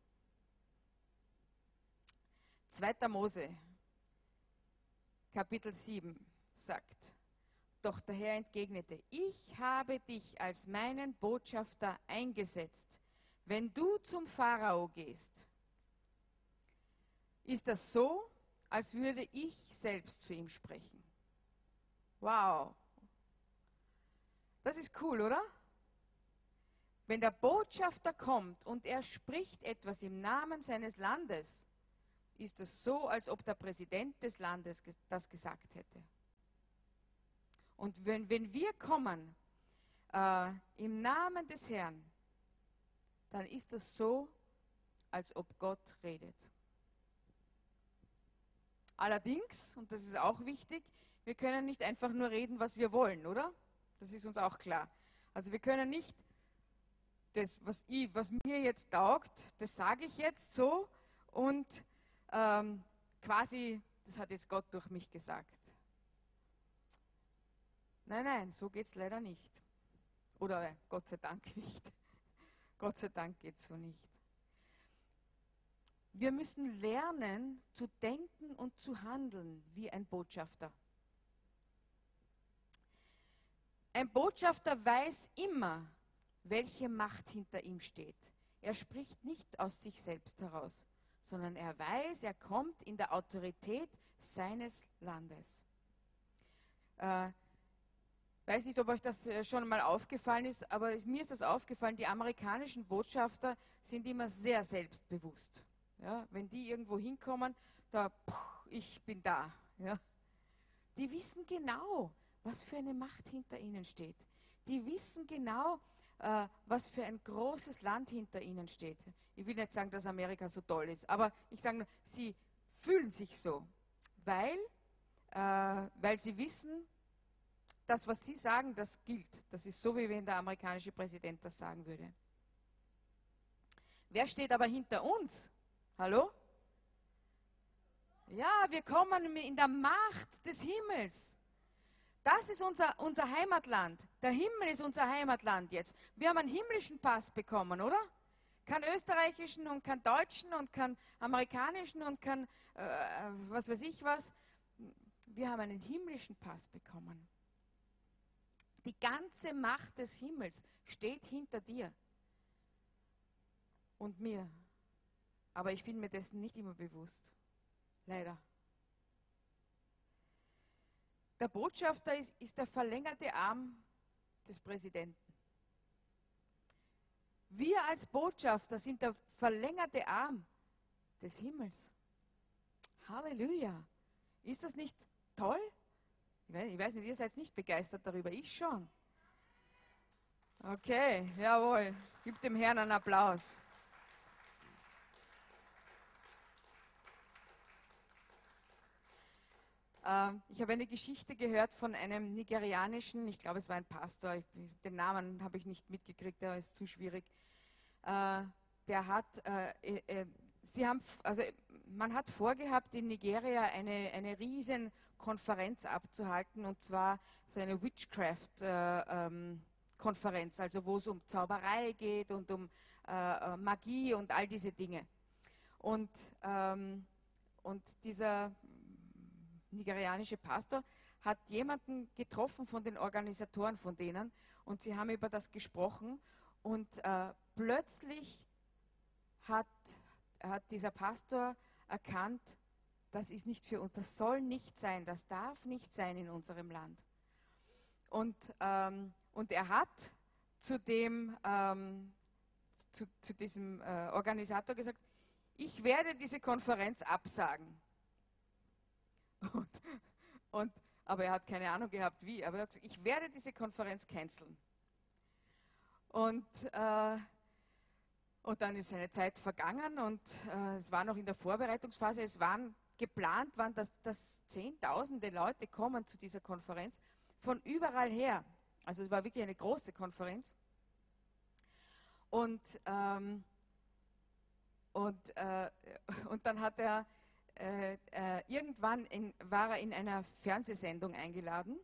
2. Mose, Kapitel 7 sagt, doch der Herr entgegnete, ich habe dich als meinen Botschafter eingesetzt. Wenn du zum Pharao gehst, ist das so, als würde ich selbst zu ihm sprechen. Wow. Das ist cool, oder? Wenn der Botschafter kommt und er spricht etwas im Namen seines Landes, ist es so, als ob der Präsident des Landes das gesagt hätte. Und wenn, wenn wir kommen äh, im Namen des Herrn, dann ist es so, als ob Gott redet. Allerdings, und das ist auch wichtig, wir können nicht einfach nur reden, was wir wollen, oder? Das ist uns auch klar. Also wir können nicht das, was, ich, was mir jetzt taugt, das sage ich jetzt so und ähm, quasi, das hat jetzt Gott durch mich gesagt. Nein, nein, so geht es leider nicht. Oder äh, Gott sei Dank <laughs> nicht. Gott sei Dank geht es so nicht. Wir müssen lernen zu denken und zu handeln wie ein Botschafter. Ein Botschafter weiß immer, welche Macht hinter ihm steht. Er spricht nicht aus sich selbst heraus, sondern er weiß, er kommt in der Autorität seines Landes. Äh, weiß nicht, ob euch das äh, schon mal aufgefallen ist, aber mir ist das aufgefallen, die amerikanischen Botschafter sind immer sehr selbstbewusst. Ja, wenn die irgendwo hinkommen, da, ich bin da. Ja. Die wissen genau, was für eine Macht hinter ihnen steht. Die wissen genau, was für ein großes Land hinter ihnen steht. Ich will nicht sagen, dass Amerika so toll ist, aber ich sage nur, sie fühlen sich so, weil, äh, weil sie wissen, das, was sie sagen, das gilt. Das ist so, wie wenn der amerikanische Präsident das sagen würde. Wer steht aber hinter uns? Hallo? Ja, wir kommen in der Macht des Himmels. Das ist unser, unser Heimatland. Der Himmel ist unser Heimatland jetzt. Wir haben einen himmlischen Pass bekommen, oder? Keinen österreichischen und keinen deutschen und keinen amerikanischen und keinen, äh, was weiß ich was. Wir haben einen himmlischen Pass bekommen. Die ganze Macht des Himmels steht hinter dir und mir. Aber ich bin mir dessen nicht immer bewusst. Leider. Der Botschafter ist, ist der verlängerte Arm des Präsidenten. Wir als Botschafter sind der verlängerte Arm des Himmels. Halleluja. Ist das nicht toll? Ich weiß nicht, ihr seid nicht begeistert darüber, ich schon. Okay, jawohl. Gib dem Herrn einen Applaus. Ich habe eine Geschichte gehört von einem nigerianischen, ich glaube es war ein Pastor, den Namen habe ich nicht mitgekriegt, der ist zu schwierig. Äh, der hat, äh, äh, sie haben, also man hat vorgehabt, in Nigeria eine, eine riesen abzuhalten, und zwar so eine Witchcraft-Konferenz, also wo es um Zauberei geht und um Magie und all diese Dinge. Und, ähm, und dieser nigerianische Pastor hat jemanden getroffen von den Organisatoren von denen und sie haben über das gesprochen und äh, plötzlich hat, hat dieser Pastor erkannt, das ist nicht für uns, das soll nicht sein, das darf nicht sein in unserem Land. Und, ähm, und er hat zu, dem, ähm, zu, zu diesem äh, Organisator gesagt, ich werde diese Konferenz absagen. Und, aber er hat keine Ahnung gehabt, wie. Aber er hat gesagt, ich werde diese Konferenz canceln. Und, äh, und dann ist eine Zeit vergangen und äh, es war noch in der Vorbereitungsphase. Es waren geplant, waren, dass, dass Zehntausende Leute kommen zu dieser Konferenz von überall her. Also es war wirklich eine große Konferenz. Und, ähm, und, äh, <laughs> und dann hat er äh, äh, irgendwann in, war er in einer Fernsehsendung eingeladen,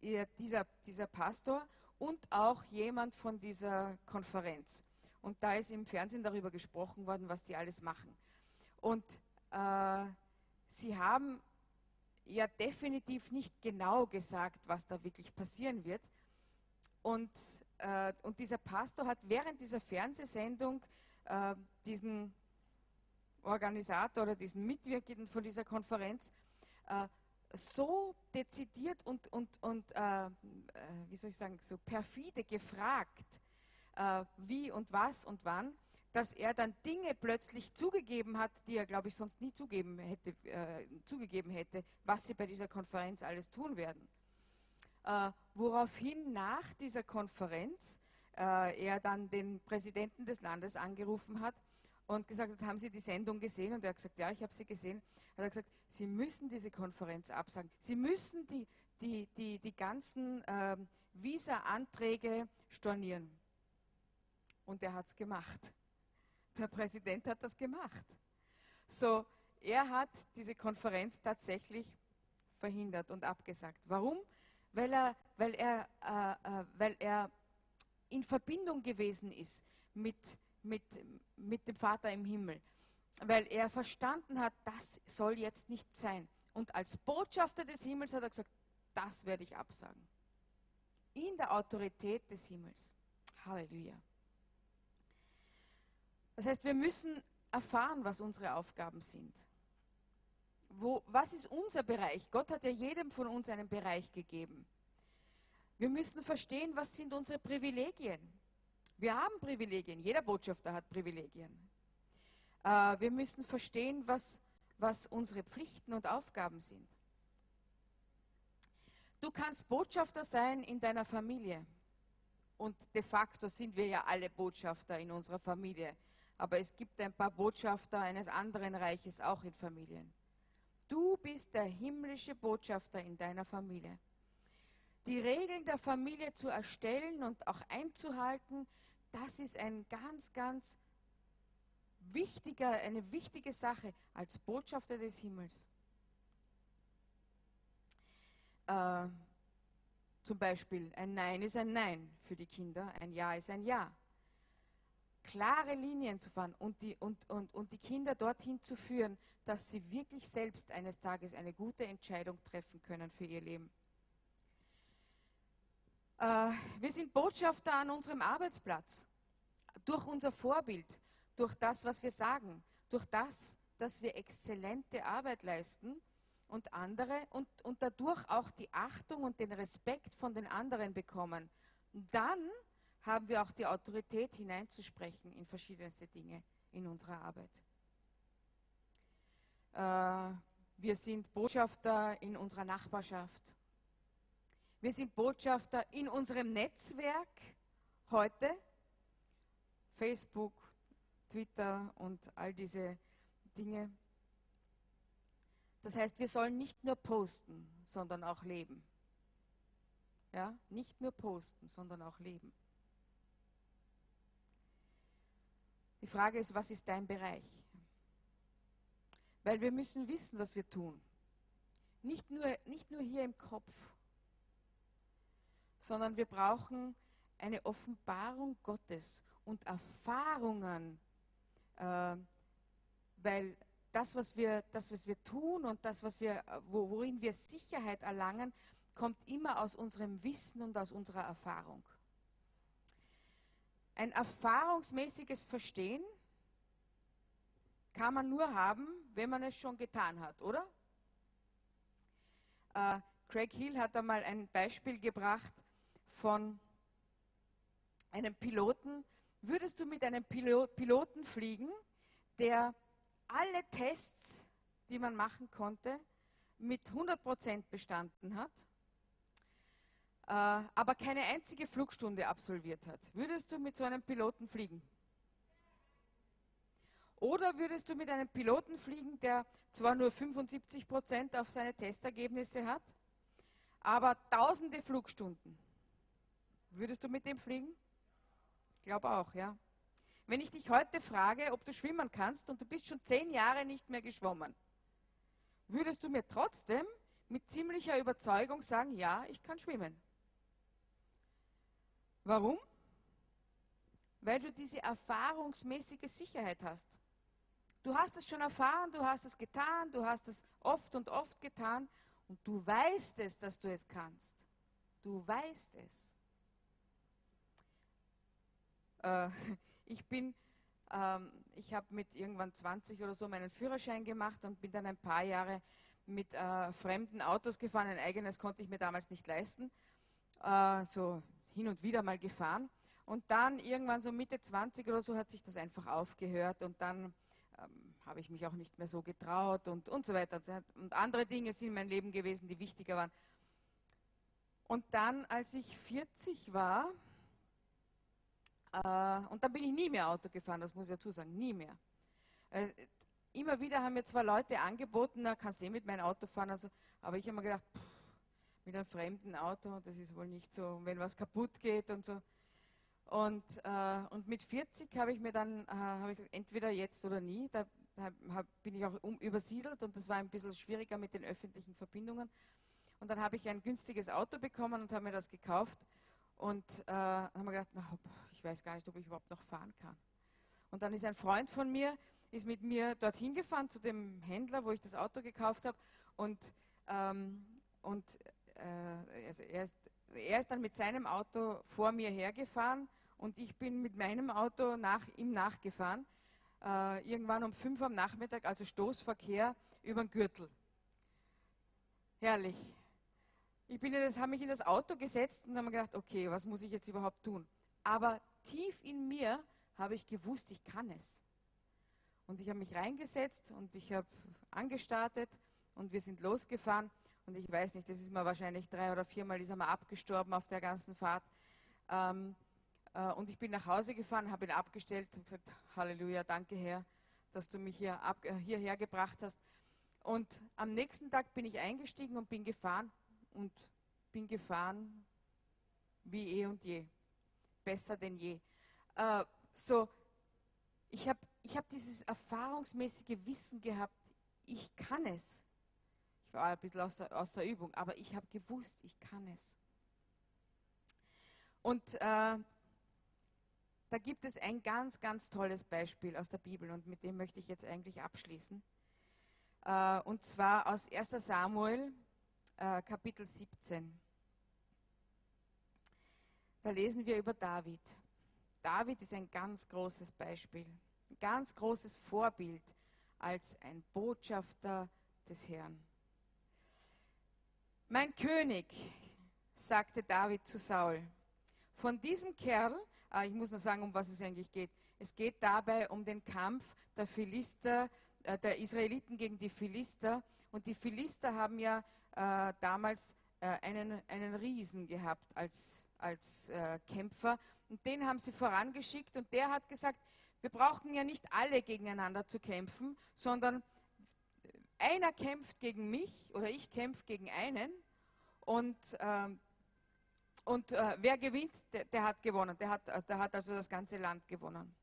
er, dieser, dieser Pastor und auch jemand von dieser Konferenz. Und da ist im Fernsehen darüber gesprochen worden, was die alles machen. Und äh, sie haben ja definitiv nicht genau gesagt, was da wirklich passieren wird. Und, äh, und dieser Pastor hat während dieser Fernsehsendung äh, diesen Organisator oder diesen Mitwirkenden von dieser Konferenz äh, so dezidiert und, und, und äh, äh, wie soll ich sagen, so perfide gefragt, äh, wie und was und wann, dass er dann Dinge plötzlich zugegeben hat, die er, glaube ich, sonst nie zugeben hätte, äh, zugegeben hätte, was sie bei dieser Konferenz alles tun werden. Äh, woraufhin nach dieser Konferenz er dann den Präsidenten des Landes angerufen hat und gesagt hat, haben Sie die Sendung gesehen? Und er hat gesagt, ja, ich habe sie gesehen. Hat er gesagt, Sie müssen diese Konferenz absagen. Sie müssen die, die, die, die ganzen äh, Visa-Anträge stornieren. Und er hat es gemacht. Der Präsident hat das gemacht. So, er hat diese Konferenz tatsächlich verhindert und abgesagt. Warum? Weil er, weil er, äh, äh, weil er in Verbindung gewesen ist mit, mit, mit dem Vater im Himmel. Weil er verstanden hat, das soll jetzt nicht sein. Und als Botschafter des Himmels hat er gesagt, das werde ich absagen. In der Autorität des Himmels. Halleluja. Das heißt, wir müssen erfahren, was unsere Aufgaben sind. Wo, was ist unser Bereich? Gott hat ja jedem von uns einen Bereich gegeben. Wir müssen verstehen, was sind unsere Privilegien. Wir haben Privilegien, jeder Botschafter hat Privilegien. Äh, wir müssen verstehen, was, was unsere Pflichten und Aufgaben sind. Du kannst Botschafter sein in deiner Familie. Und de facto sind wir ja alle Botschafter in unserer Familie. Aber es gibt ein paar Botschafter eines anderen Reiches auch in Familien. Du bist der himmlische Botschafter in deiner Familie die Regeln der Familie zu erstellen und auch einzuhalten, das ist ein ganz, ganz wichtiger, eine wichtige Sache als Botschafter des Himmels. Äh, zum Beispiel ein Nein ist ein Nein für die Kinder, ein Ja ist ein Ja. Klare Linien zu fahren und die, und, und, und die Kinder dorthin zu führen, dass sie wirklich selbst eines Tages eine gute Entscheidung treffen können für ihr Leben. Äh, wir sind Botschafter an unserem Arbeitsplatz. Durch unser Vorbild, durch das, was wir sagen, durch das, dass wir exzellente Arbeit leisten und andere und, und dadurch auch die Achtung und den Respekt von den anderen bekommen. Dann haben wir auch die Autorität hineinzusprechen in verschiedenste Dinge in unserer Arbeit. Äh, wir sind Botschafter in unserer Nachbarschaft. Wir sind Botschafter in unserem Netzwerk heute. Facebook, Twitter und all diese Dinge. Das heißt, wir sollen nicht nur posten, sondern auch leben. Ja, nicht nur posten, sondern auch leben. Die Frage ist, was ist dein Bereich? Weil wir müssen wissen, was wir tun. Nicht nur, nicht nur hier im Kopf, sondern wir brauchen eine Offenbarung Gottes und Erfahrungen, äh, weil das, was wir, das, was wir tun und das, was wir, worin wir Sicherheit erlangen, kommt immer aus unserem Wissen und aus unserer Erfahrung. Ein erfahrungsmäßiges Verstehen kann man nur haben, wenn man es schon getan hat, oder? Äh, Craig Hill hat einmal ein Beispiel gebracht, von einem Piloten, würdest du mit einem Piloten fliegen, der alle Tests, die man machen konnte, mit 100% bestanden hat, äh, aber keine einzige Flugstunde absolviert hat. Würdest du mit so einem Piloten fliegen? Oder würdest du mit einem Piloten fliegen, der zwar nur 75% auf seine Testergebnisse hat, aber tausende Flugstunden? Würdest du mit dem fliegen? Ich glaube auch, ja. Wenn ich dich heute frage, ob du schwimmen kannst und du bist schon zehn Jahre nicht mehr geschwommen, würdest du mir trotzdem mit ziemlicher Überzeugung sagen, ja, ich kann schwimmen. Warum? Weil du diese erfahrungsmäßige Sicherheit hast. Du hast es schon erfahren, du hast es getan, du hast es oft und oft getan und du weißt es, dass du es kannst. Du weißt es. Äh, <laughs> ich bin, ähm, ich habe mit irgendwann 20 oder so meinen Führerschein gemacht und bin dann ein paar Jahre mit äh, fremden Autos gefahren. Ein eigenes konnte ich mir damals nicht leisten. Äh, so hin und wieder mal gefahren. Und dann irgendwann so Mitte 20 oder so hat sich das einfach aufgehört und dann ähm, habe ich mich auch nicht mehr so getraut und, und so weiter. Und andere Dinge sind in meinem Leben gewesen, die wichtiger waren. Und dann, als ich 40 war, und dann bin ich nie mehr Auto gefahren, das muss ich dazu sagen, nie mehr. Äh, immer wieder haben mir zwar Leute angeboten, na, kannst du eh mit meinem Auto fahren, also, aber ich habe mir gedacht, pff, mit einem fremden Auto, das ist wohl nicht so, wenn was kaputt geht und so. Und, äh, und mit 40 habe ich mir dann, äh, ich entweder jetzt oder nie, da, da hab, bin ich auch um, übersiedelt und das war ein bisschen schwieriger mit den öffentlichen Verbindungen. Und dann habe ich ein günstiges Auto bekommen und habe mir das gekauft und äh, habe mir gedacht, na, ich weiß gar nicht, ob ich überhaupt noch fahren kann. Und dann ist ein Freund von mir, ist mit mir dorthin gefahren zu dem Händler, wo ich das Auto gekauft habe und, ähm, und äh, also er, ist, er ist dann mit seinem Auto vor mir hergefahren und ich bin mit meinem Auto nach ihm nachgefahren. Äh, irgendwann um 5 Uhr am Nachmittag, also Stoßverkehr über den Gürtel. Herrlich. Ich bin habe mich in das Auto gesetzt und habe mir gedacht, okay, was muss ich jetzt überhaupt tun? Aber tief in mir habe ich gewusst, ich kann es. Und ich habe mich reingesetzt und ich habe angestartet und wir sind losgefahren. Und ich weiß nicht, das ist mir wahrscheinlich drei oder viermal ist er mal abgestorben auf der ganzen Fahrt. Ähm, äh, und ich bin nach Hause gefahren, habe ihn abgestellt und gesagt, Halleluja, danke Herr, dass du mich hier ab, äh, hierher gebracht hast. Und am nächsten Tag bin ich eingestiegen und bin gefahren und bin gefahren wie eh und je. Besser denn je. Äh, so, ich habe ich hab dieses erfahrungsmäßige Wissen gehabt, ich kann es war ein bisschen aus der, aus der Übung, aber ich habe gewusst, ich kann es. Und äh, da gibt es ein ganz, ganz tolles Beispiel aus der Bibel und mit dem möchte ich jetzt eigentlich abschließen. Äh, und zwar aus 1 Samuel äh, Kapitel 17. Da lesen wir über David. David ist ein ganz großes Beispiel, ein ganz großes Vorbild als ein Botschafter des Herrn. Mein König, sagte David zu Saul, von diesem Kerl, ah, ich muss nur sagen, um was es eigentlich geht. Es geht dabei um den Kampf der Philister, äh, der Israeliten gegen die Philister. Und die Philister haben ja äh, damals äh, einen, einen Riesen gehabt als, als äh, Kämpfer. Und den haben sie vorangeschickt und der hat gesagt, wir brauchen ja nicht alle gegeneinander zu kämpfen, sondern einer kämpft gegen mich oder ich kämpfe gegen einen und, ähm, und äh, wer gewinnt, der, der, hat gewonnen. Der hat, der hat also das ganze Land gewonnen.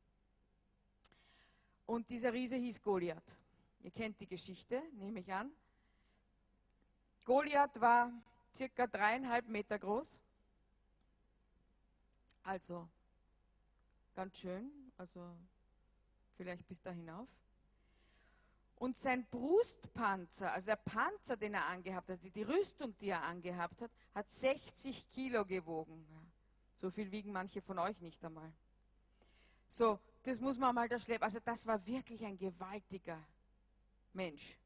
Und dieser Riese hieß Goliath. Ihr kennt die Geschichte, nehme ich an. Goliath war circa dreieinhalb Meter groß. Also ganz schön, also vielleicht bis da hinauf. Und sein Brustpanzer, also der Panzer, den er angehabt hat, die Rüstung, die er angehabt hat, hat 60 Kilo gewogen. So viel wiegen manche von euch nicht einmal. So, das muss man mal da schleppen. Also das war wirklich ein gewaltiger Mensch.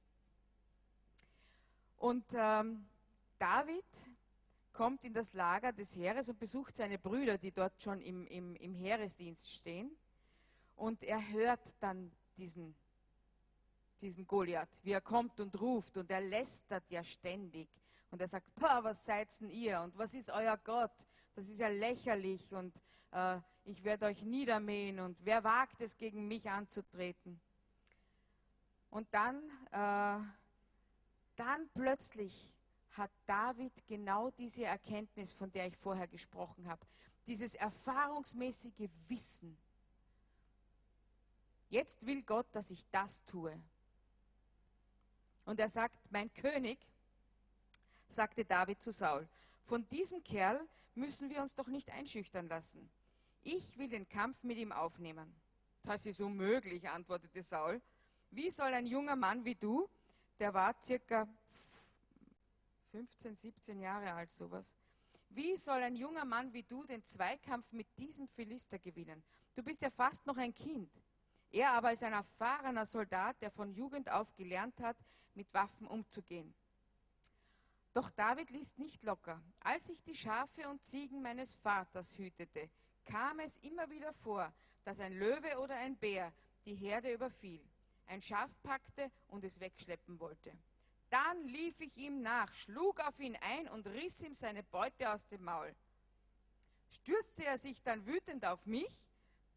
Und ähm, David kommt in das Lager des Heeres und besucht seine Brüder, die dort schon im, im, im Heeresdienst stehen. Und er hört dann diesen diesen Goliath, wie er kommt und ruft und er lästert ja ständig. Und er sagt, was seid denn ihr und was ist euer Gott? Das ist ja lächerlich und äh, ich werde euch niedermähen und wer wagt es, gegen mich anzutreten? Und dann, äh, dann plötzlich hat David genau diese Erkenntnis, von der ich vorher gesprochen habe, dieses erfahrungsmäßige Wissen. Jetzt will Gott, dass ich das tue. Und er sagt, mein König, sagte David zu Saul, von diesem Kerl müssen wir uns doch nicht einschüchtern lassen. Ich will den Kampf mit ihm aufnehmen. Das ist unmöglich, antwortete Saul. Wie soll ein junger Mann wie du, der war circa 15, 17 Jahre alt, sowas, wie soll ein junger Mann wie du den Zweikampf mit diesem Philister gewinnen? Du bist ja fast noch ein Kind. Er aber ist ein erfahrener Soldat, der von Jugend auf gelernt hat, mit Waffen umzugehen. Doch David ließ nicht locker. Als ich die Schafe und Ziegen meines Vaters hütete, kam es immer wieder vor, dass ein Löwe oder ein Bär die Herde überfiel, ein Schaf packte und es wegschleppen wollte. Dann lief ich ihm nach, schlug auf ihn ein und riss ihm seine Beute aus dem Maul. Stürzte er sich dann wütend auf mich,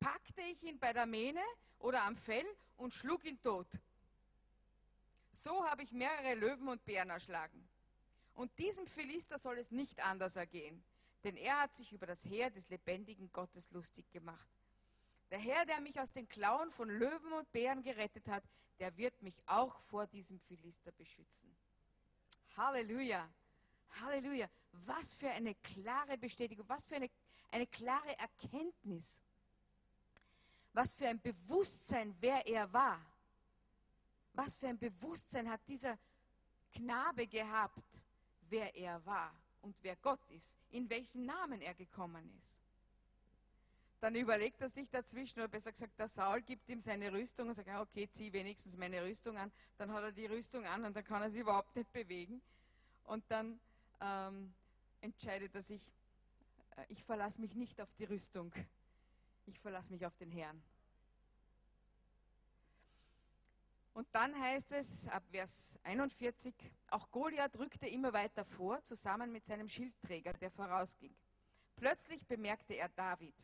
packte ich ihn bei der Mähne oder am Fell und schlug ihn tot. So habe ich mehrere Löwen und Bären erschlagen. Und diesem Philister soll es nicht anders ergehen, denn er hat sich über das Heer des lebendigen Gottes lustig gemacht. Der Herr, der mich aus den Klauen von Löwen und Bären gerettet hat, der wird mich auch vor diesem Philister beschützen. Halleluja, Halleluja. Was für eine klare Bestätigung, was für eine, eine klare Erkenntnis, was für ein Bewusstsein, wer er war. Was für ein Bewusstsein hat dieser Knabe gehabt, wer er war und wer Gott ist, in welchen Namen er gekommen ist. Dann überlegt er sich dazwischen, oder besser gesagt, der Saul gibt ihm seine Rüstung und sagt, ah, okay, zieh wenigstens meine Rüstung an. Dann hat er die Rüstung an und dann kann er sich überhaupt nicht bewegen. Und dann ähm, entscheidet er sich, äh, ich verlasse mich nicht auf die Rüstung, ich verlasse mich auf den Herrn. Und dann heißt es ab Vers 41, auch Goliath rückte immer weiter vor, zusammen mit seinem Schildträger, der vorausging. Plötzlich bemerkte er David.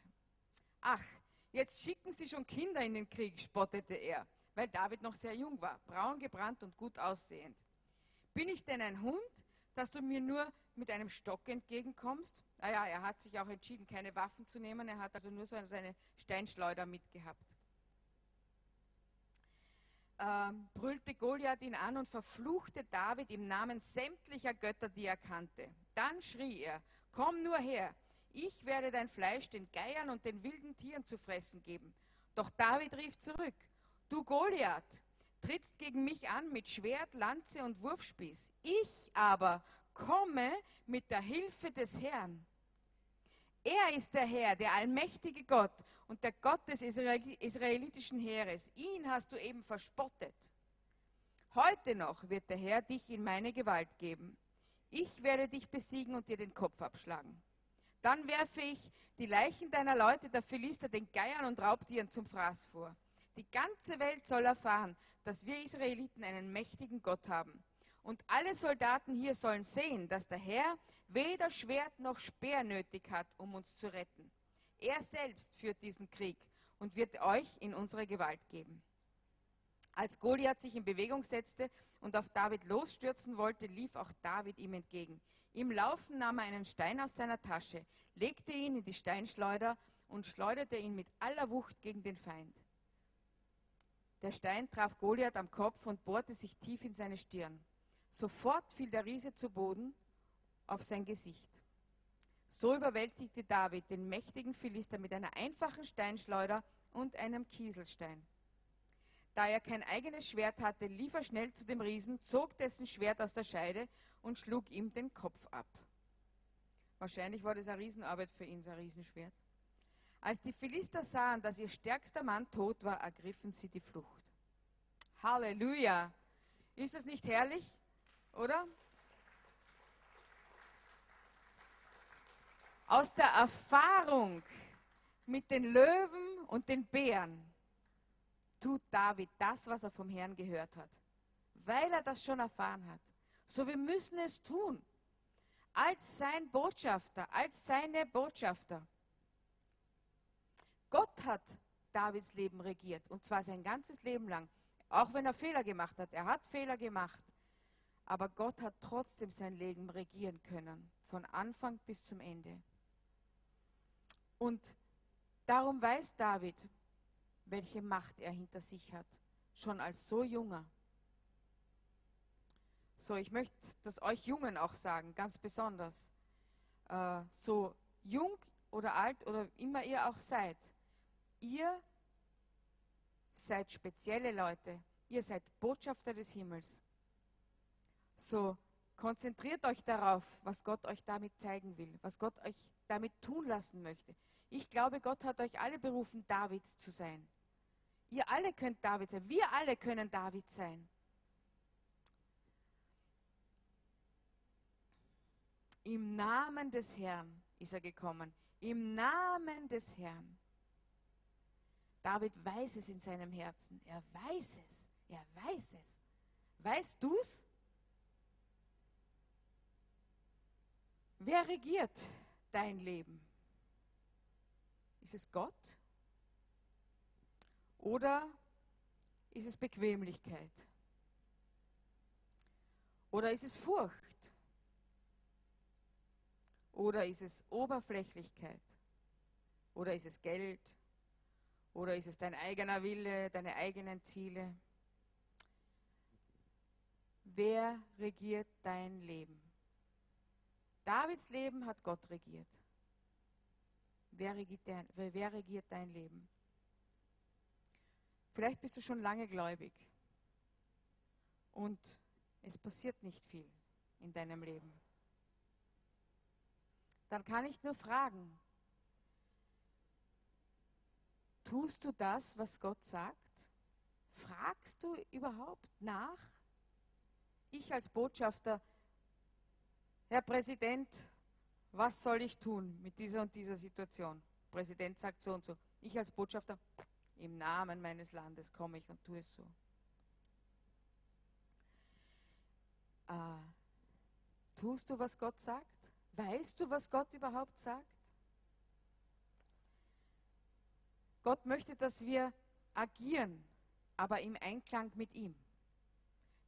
Ach, jetzt schicken sie schon Kinder in den Krieg, spottete er, weil David noch sehr jung war, braun gebrannt und gut aussehend. Bin ich denn ein Hund, dass du mir nur mit einem Stock entgegenkommst? Naja, ah er hat sich auch entschieden, keine Waffen zu nehmen, er hat also nur so seine Steinschleuder mitgehabt. Ähm, brüllte Goliath ihn an und verfluchte David im Namen sämtlicher Götter, die er kannte. Dann schrie er, komm nur her, ich werde dein Fleisch den Geiern und den wilden Tieren zu fressen geben. Doch David rief zurück, du Goliath, trittst gegen mich an mit Schwert, Lanze und Wurfspieß. Ich aber komme mit der Hilfe des Herrn. Er ist der Herr, der allmächtige Gott und der Gott des israelitischen Heeres. Ihn hast du eben verspottet. Heute noch wird der Herr dich in meine Gewalt geben. Ich werde dich besiegen und dir den Kopf abschlagen. Dann werfe ich die Leichen deiner Leute, der Philister, den Geiern und Raubtieren zum Fraß vor. Die ganze Welt soll erfahren, dass wir Israeliten einen mächtigen Gott haben. Und alle Soldaten hier sollen sehen, dass der Herr weder Schwert noch Speer nötig hat, um uns zu retten. Er selbst führt diesen Krieg und wird euch in unsere Gewalt geben. Als Goliath sich in Bewegung setzte und auf David losstürzen wollte, lief auch David ihm entgegen. Im Laufen nahm er einen Stein aus seiner Tasche, legte ihn in die Steinschleuder und schleuderte ihn mit aller Wucht gegen den Feind. Der Stein traf Goliath am Kopf und bohrte sich tief in seine Stirn. Sofort fiel der Riese zu Boden auf sein Gesicht. So überwältigte David den mächtigen Philister mit einer einfachen Steinschleuder und einem Kieselstein. Da er kein eigenes Schwert hatte, lief er schnell zu dem Riesen, zog dessen Schwert aus der Scheide und schlug ihm den Kopf ab. Wahrscheinlich war das eine Riesenarbeit für ihn, ein Riesenschwert. Als die Philister sahen, dass ihr stärkster Mann tot war, ergriffen sie die Flucht. Halleluja! Ist das nicht herrlich, oder? Aus der Erfahrung mit den Löwen und den Bären tut David das, was er vom Herrn gehört hat, weil er das schon erfahren hat. So, wir müssen es tun. Als sein Botschafter, als seine Botschafter. Gott hat Davids Leben regiert und zwar sein ganzes Leben lang. Auch wenn er Fehler gemacht hat. Er hat Fehler gemacht. Aber Gott hat trotzdem sein Leben regieren können. Von Anfang bis zum Ende. Und darum weiß David, welche Macht er hinter sich hat. Schon als so junger. So, ich möchte das euch Jungen auch sagen, ganz besonders. Äh, so jung oder alt oder immer ihr auch seid, ihr seid spezielle Leute. Ihr seid Botschafter des Himmels. So, konzentriert euch darauf, was Gott euch damit zeigen will, was Gott euch damit tun lassen möchte. Ich glaube, Gott hat euch alle berufen, Davids zu sein. Ihr alle könnt David sein. Wir alle können David sein. Im Namen des Herrn ist er gekommen. Im Namen des Herrn. David weiß es in seinem Herzen. Er weiß es. Er weiß es. Weißt du's? Wer regiert dein Leben? Ist es Gott? Oder ist es Bequemlichkeit? Oder ist es Furcht? Oder ist es Oberflächlichkeit? Oder ist es Geld? Oder ist es dein eigener Wille, deine eigenen Ziele? Wer regiert dein Leben? Davids Leben hat Gott regiert. Wer regiert, dein, wer regiert dein Leben? Vielleicht bist du schon lange gläubig und es passiert nicht viel in deinem Leben. Dann kann ich nur fragen, tust du das, was Gott sagt? Fragst du überhaupt nach? Ich als Botschafter, Herr Präsident, was soll ich tun mit dieser und dieser Situation? Präsident sagt so und so. Ich als Botschafter, im Namen meines Landes komme ich und tue es so. Äh, tust du, was Gott sagt? Weißt du, was Gott überhaupt sagt? Gott möchte, dass wir agieren, aber im Einklang mit ihm.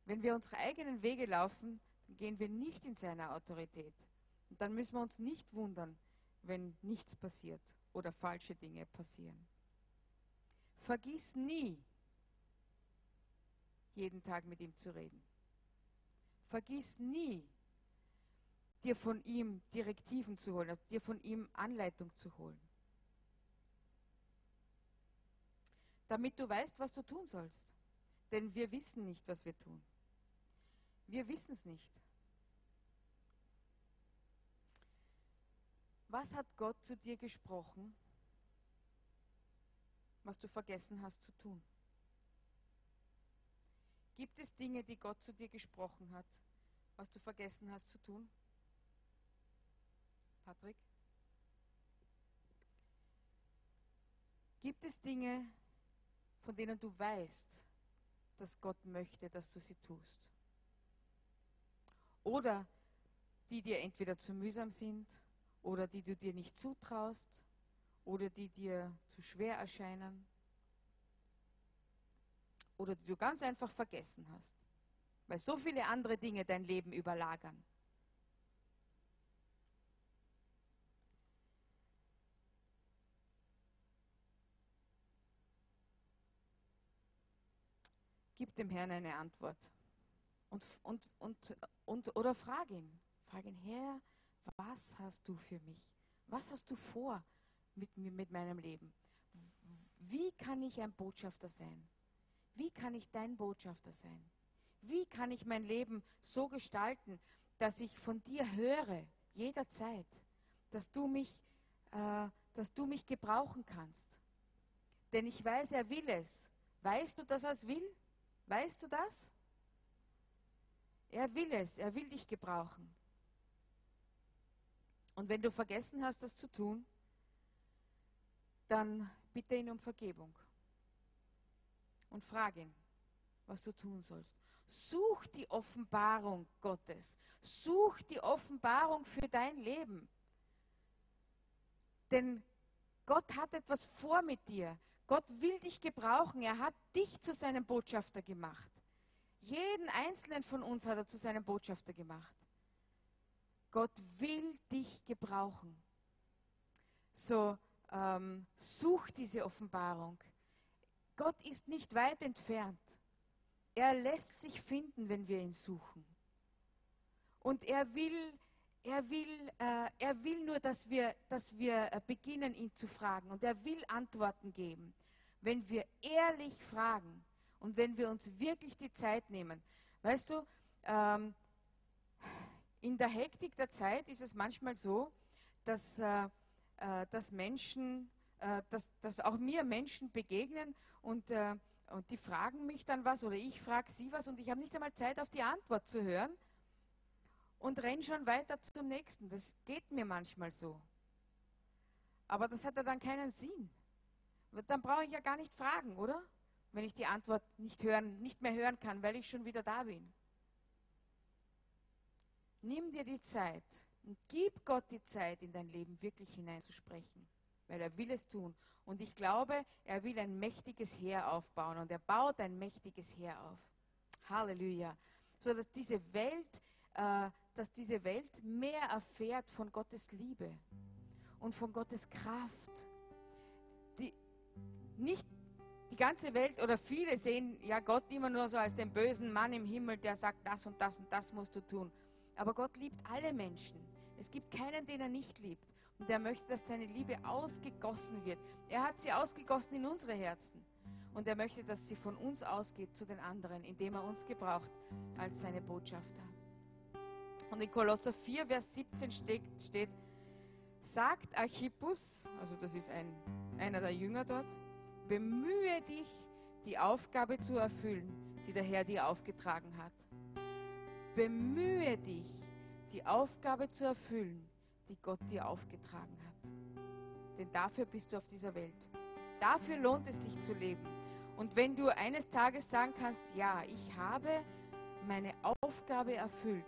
Wenn wir unsere eigenen Wege laufen, dann gehen wir nicht in seine Autorität. Und dann müssen wir uns nicht wundern, wenn nichts passiert oder falsche Dinge passieren. Vergiss nie, jeden Tag mit ihm zu reden. Vergiss nie, dir von ihm Direktiven zu holen, also dir von ihm Anleitung zu holen. Damit du weißt, was du tun sollst. Denn wir wissen nicht, was wir tun. Wir wissen es nicht. Was hat Gott zu dir gesprochen, was du vergessen hast zu tun? Gibt es Dinge, die Gott zu dir gesprochen hat, was du vergessen hast zu tun? Patrick? Gibt es Dinge, von denen du weißt, dass Gott möchte, dass du sie tust? Oder die dir entweder zu mühsam sind oder die du dir nicht zutraust oder die dir zu schwer erscheinen oder die du ganz einfach vergessen hast, weil so viele andere Dinge dein Leben überlagern. Gib dem Herrn eine Antwort. Und, und, und, und, oder frag ihn. Frag ihn, Herr, was hast du für mich? Was hast du vor mit, mit meinem Leben? Wie kann ich ein Botschafter sein? Wie kann ich dein Botschafter sein? Wie kann ich mein Leben so gestalten, dass ich von dir höre, jederzeit, dass du mich, äh, dass du mich gebrauchen kannst? Denn ich weiß, er will es. Weißt du, dass er es will? Weißt du das? Er will es, er will dich gebrauchen. Und wenn du vergessen hast, das zu tun, dann bitte ihn um Vergebung und frag ihn, was du tun sollst. Such die Offenbarung Gottes. Such die Offenbarung für dein Leben. Denn Gott hat etwas vor mit dir. Gott will dich gebrauchen. Er hat dich zu seinem Botschafter gemacht. Jeden einzelnen von uns hat er zu seinem Botschafter gemacht. Gott will dich gebrauchen. So, ähm, such diese Offenbarung. Gott ist nicht weit entfernt. Er lässt sich finden, wenn wir ihn suchen. Und er will, er will, äh, er will nur, dass wir, dass wir äh, beginnen, ihn zu fragen. Und er will Antworten geben, wenn wir ehrlich fragen. Und wenn wir uns wirklich die Zeit nehmen, weißt du, ähm, in der Hektik der Zeit ist es manchmal so, dass, äh, äh, dass Menschen, äh, dass, dass auch mir Menschen begegnen und, äh, und die fragen mich dann was oder ich frage sie was und ich habe nicht einmal Zeit auf die Antwort zu hören und renne schon weiter zum nächsten. Das geht mir manchmal so. Aber das hat ja dann keinen Sinn. Dann brauche ich ja gar nicht fragen, oder? Wenn ich die Antwort nicht, hören, nicht mehr hören kann, weil ich schon wieder da bin. Nimm dir die Zeit und gib Gott die Zeit, in dein Leben wirklich hineinzusprechen, weil er will es tun. Und ich glaube, er will ein mächtiges Heer aufbauen und er baut ein mächtiges Heer auf. Halleluja. So dass diese Welt, dass diese Welt mehr erfährt von Gottes Liebe und von Gottes Kraft. Die, nicht die ganze Welt oder viele sehen ja Gott immer nur so als den bösen Mann im Himmel, der sagt, das und das und das musst du tun. Aber Gott liebt alle Menschen. Es gibt keinen, den er nicht liebt. Und er möchte, dass seine Liebe ausgegossen wird. Er hat sie ausgegossen in unsere Herzen. Und er möchte, dass sie von uns ausgeht zu den anderen, indem er uns gebraucht als seine Botschafter. Und in Kolosser 4, Vers 17 steht, steht sagt Archippus, also das ist ein, einer der Jünger dort, bemühe dich, die Aufgabe zu erfüllen, die der Herr dir aufgetragen hat. Bemühe dich, die Aufgabe zu erfüllen, die Gott dir aufgetragen hat. Denn dafür bist du auf dieser Welt. Dafür lohnt es sich zu leben. Und wenn du eines Tages sagen kannst, ja, ich habe meine Aufgabe erfüllt,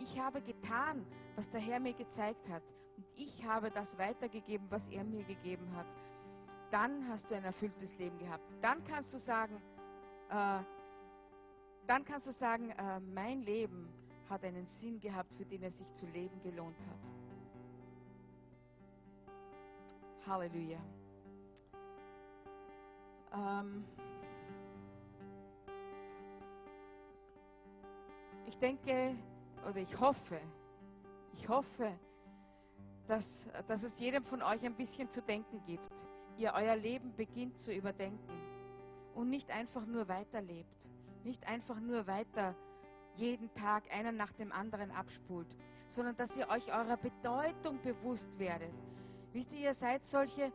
ich habe getan, was der Herr mir gezeigt hat, und ich habe das weitergegeben, was er mir gegeben hat, dann hast du ein erfülltes Leben gehabt. Dann kannst du sagen, äh, dann kannst du sagen, äh, mein Leben hat einen Sinn gehabt, für den es sich zu leben gelohnt hat. Halleluja. Ähm ich denke oder ich hoffe, ich hoffe, dass, dass es jedem von euch ein bisschen zu denken gibt. Ihr euer Leben beginnt zu überdenken und nicht einfach nur weiterlebt, nicht einfach nur weiter jeden Tag einen nach dem anderen abspult, sondern dass ihr euch eurer Bedeutung bewusst werdet. Wisst ihr, ihr seid solche,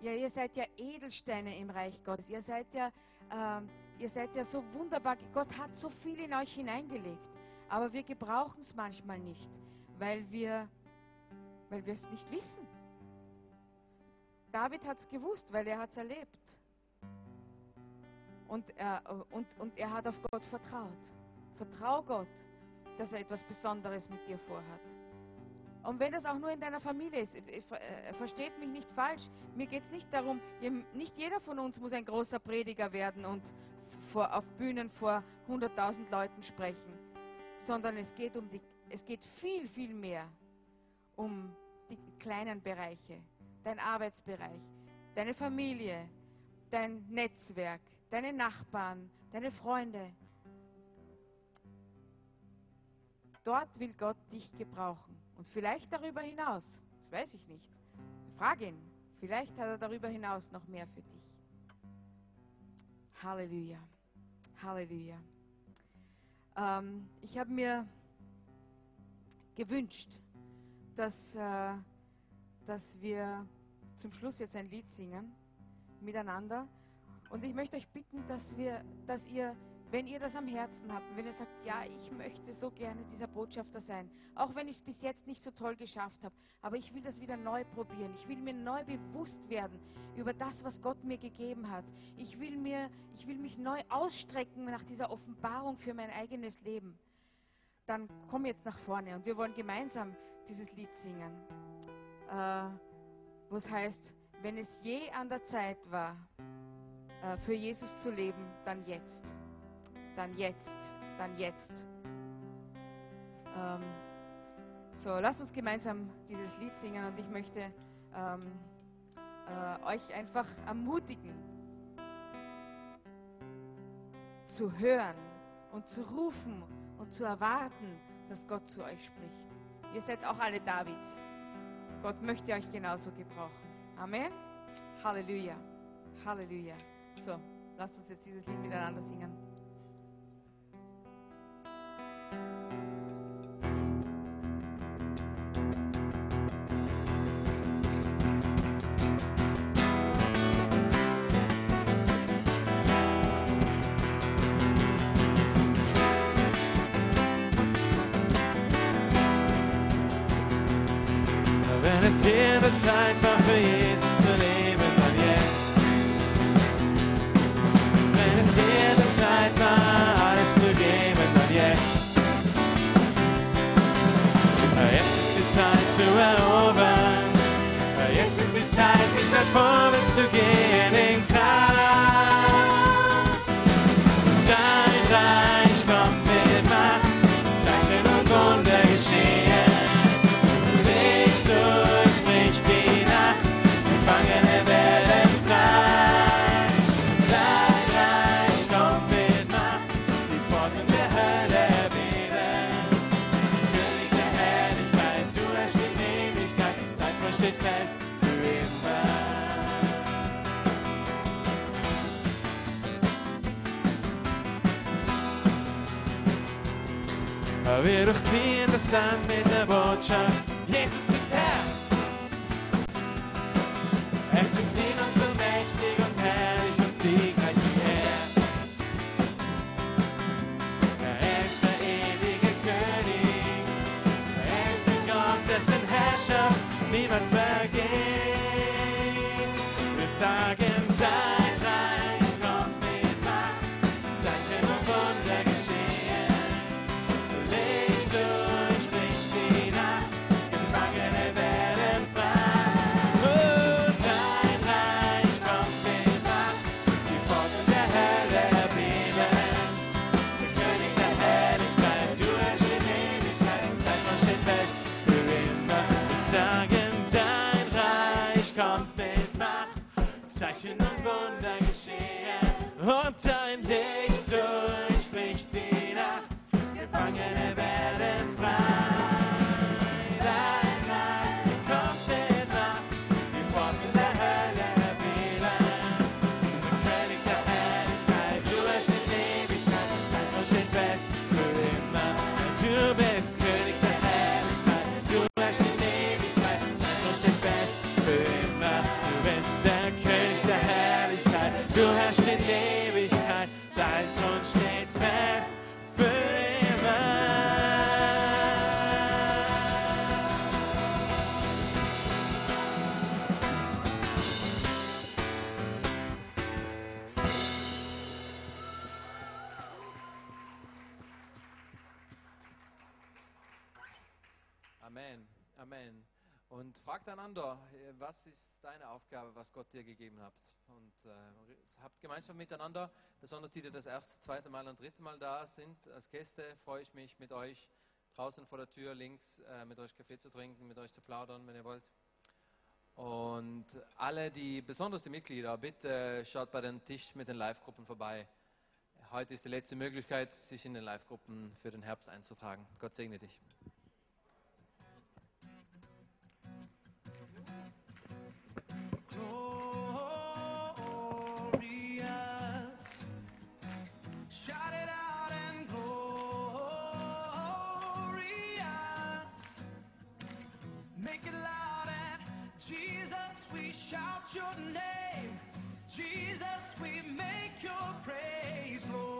ja, ihr seid ja Edelsteine im Reich Gottes. Ihr seid ja, äh, ihr seid ja so wunderbar. Gott hat so viel in euch hineingelegt, aber wir gebrauchen es manchmal nicht, weil wir weil wir es nicht wissen. David hat es gewusst, weil er hat es erlebt. Und er, und, und er hat auf Gott vertraut. Vertrau Gott, dass er etwas Besonderes mit dir vorhat. Und wenn das auch nur in deiner Familie ist, versteht mich nicht falsch. Mir geht es nicht darum, nicht jeder von uns muss ein großer Prediger werden und vor, auf Bühnen vor 100.000 Leuten sprechen, sondern es geht, um die, es geht viel, viel mehr um die kleinen Bereiche, dein Arbeitsbereich, deine Familie, dein Netzwerk, deine Nachbarn, deine Freunde. Dort will Gott dich gebrauchen. Und vielleicht darüber hinaus, das weiß ich nicht. Frag ihn, vielleicht hat er darüber hinaus noch mehr für dich. Halleluja, Halleluja. Ähm, ich habe mir gewünscht, dass, äh, dass wir zum Schluss jetzt ein Lied singen miteinander. Und ich möchte euch bitten, dass, wir, dass ihr, wenn ihr das am Herzen habt, wenn ihr sagt, ja, ich möchte so gerne dieser Botschafter sein, auch wenn ich es bis jetzt nicht so toll geschafft habe, aber ich will das wieder neu probieren. Ich will mir neu bewusst werden über das, was Gott mir gegeben hat. Ich will, mir, ich will mich neu ausstrecken nach dieser Offenbarung für mein eigenes Leben. Dann komm jetzt nach vorne und wir wollen gemeinsam dieses Lied singen, äh, wo es heißt, wenn es je an der Zeit war, äh, für Jesus zu leben, dann jetzt. Dann jetzt. Dann jetzt. Ähm, so, lasst uns gemeinsam dieses Lied singen und ich möchte ähm, äh, euch einfach ermutigen, zu hören und zu rufen und zu erwarten, dass Gott zu euch spricht. Ihr seid auch alle Davids. Gott möchte euch genauso gebrauchen. Amen. Halleluja. Halleluja. So, lasst uns jetzt dieses Lied miteinander singen. Zeit Land mit der Botschaft, Jesus ist Herr. Es ist niemand so mächtig und herrlich und siegreich wie er. Er ist der ewige König. Er ist der Gott, dessen Herrschaft niemals vergeht. Wir sagen, dein Reich kommt mit Macht, Zeichen und Wunder geschehen. Und dein Licht was ist deine Aufgabe, was Gott dir gegeben hat. Und äh, habt Gemeinschaft miteinander, besonders die, die das erste, zweite Mal und dritte Mal da sind. Als Gäste freue ich mich mit euch draußen vor der Tür links äh, mit euch Kaffee zu trinken, mit euch zu plaudern, wenn ihr wollt. Und alle, die, besonders die Mitglieder, bitte schaut bei den Tisch mit den Live-Gruppen vorbei. Heute ist die letzte Möglichkeit, sich in den Live-Gruppen für den Herbst einzutragen. Gott segne dich. shout your name. Jesus, we make your praise, Lord.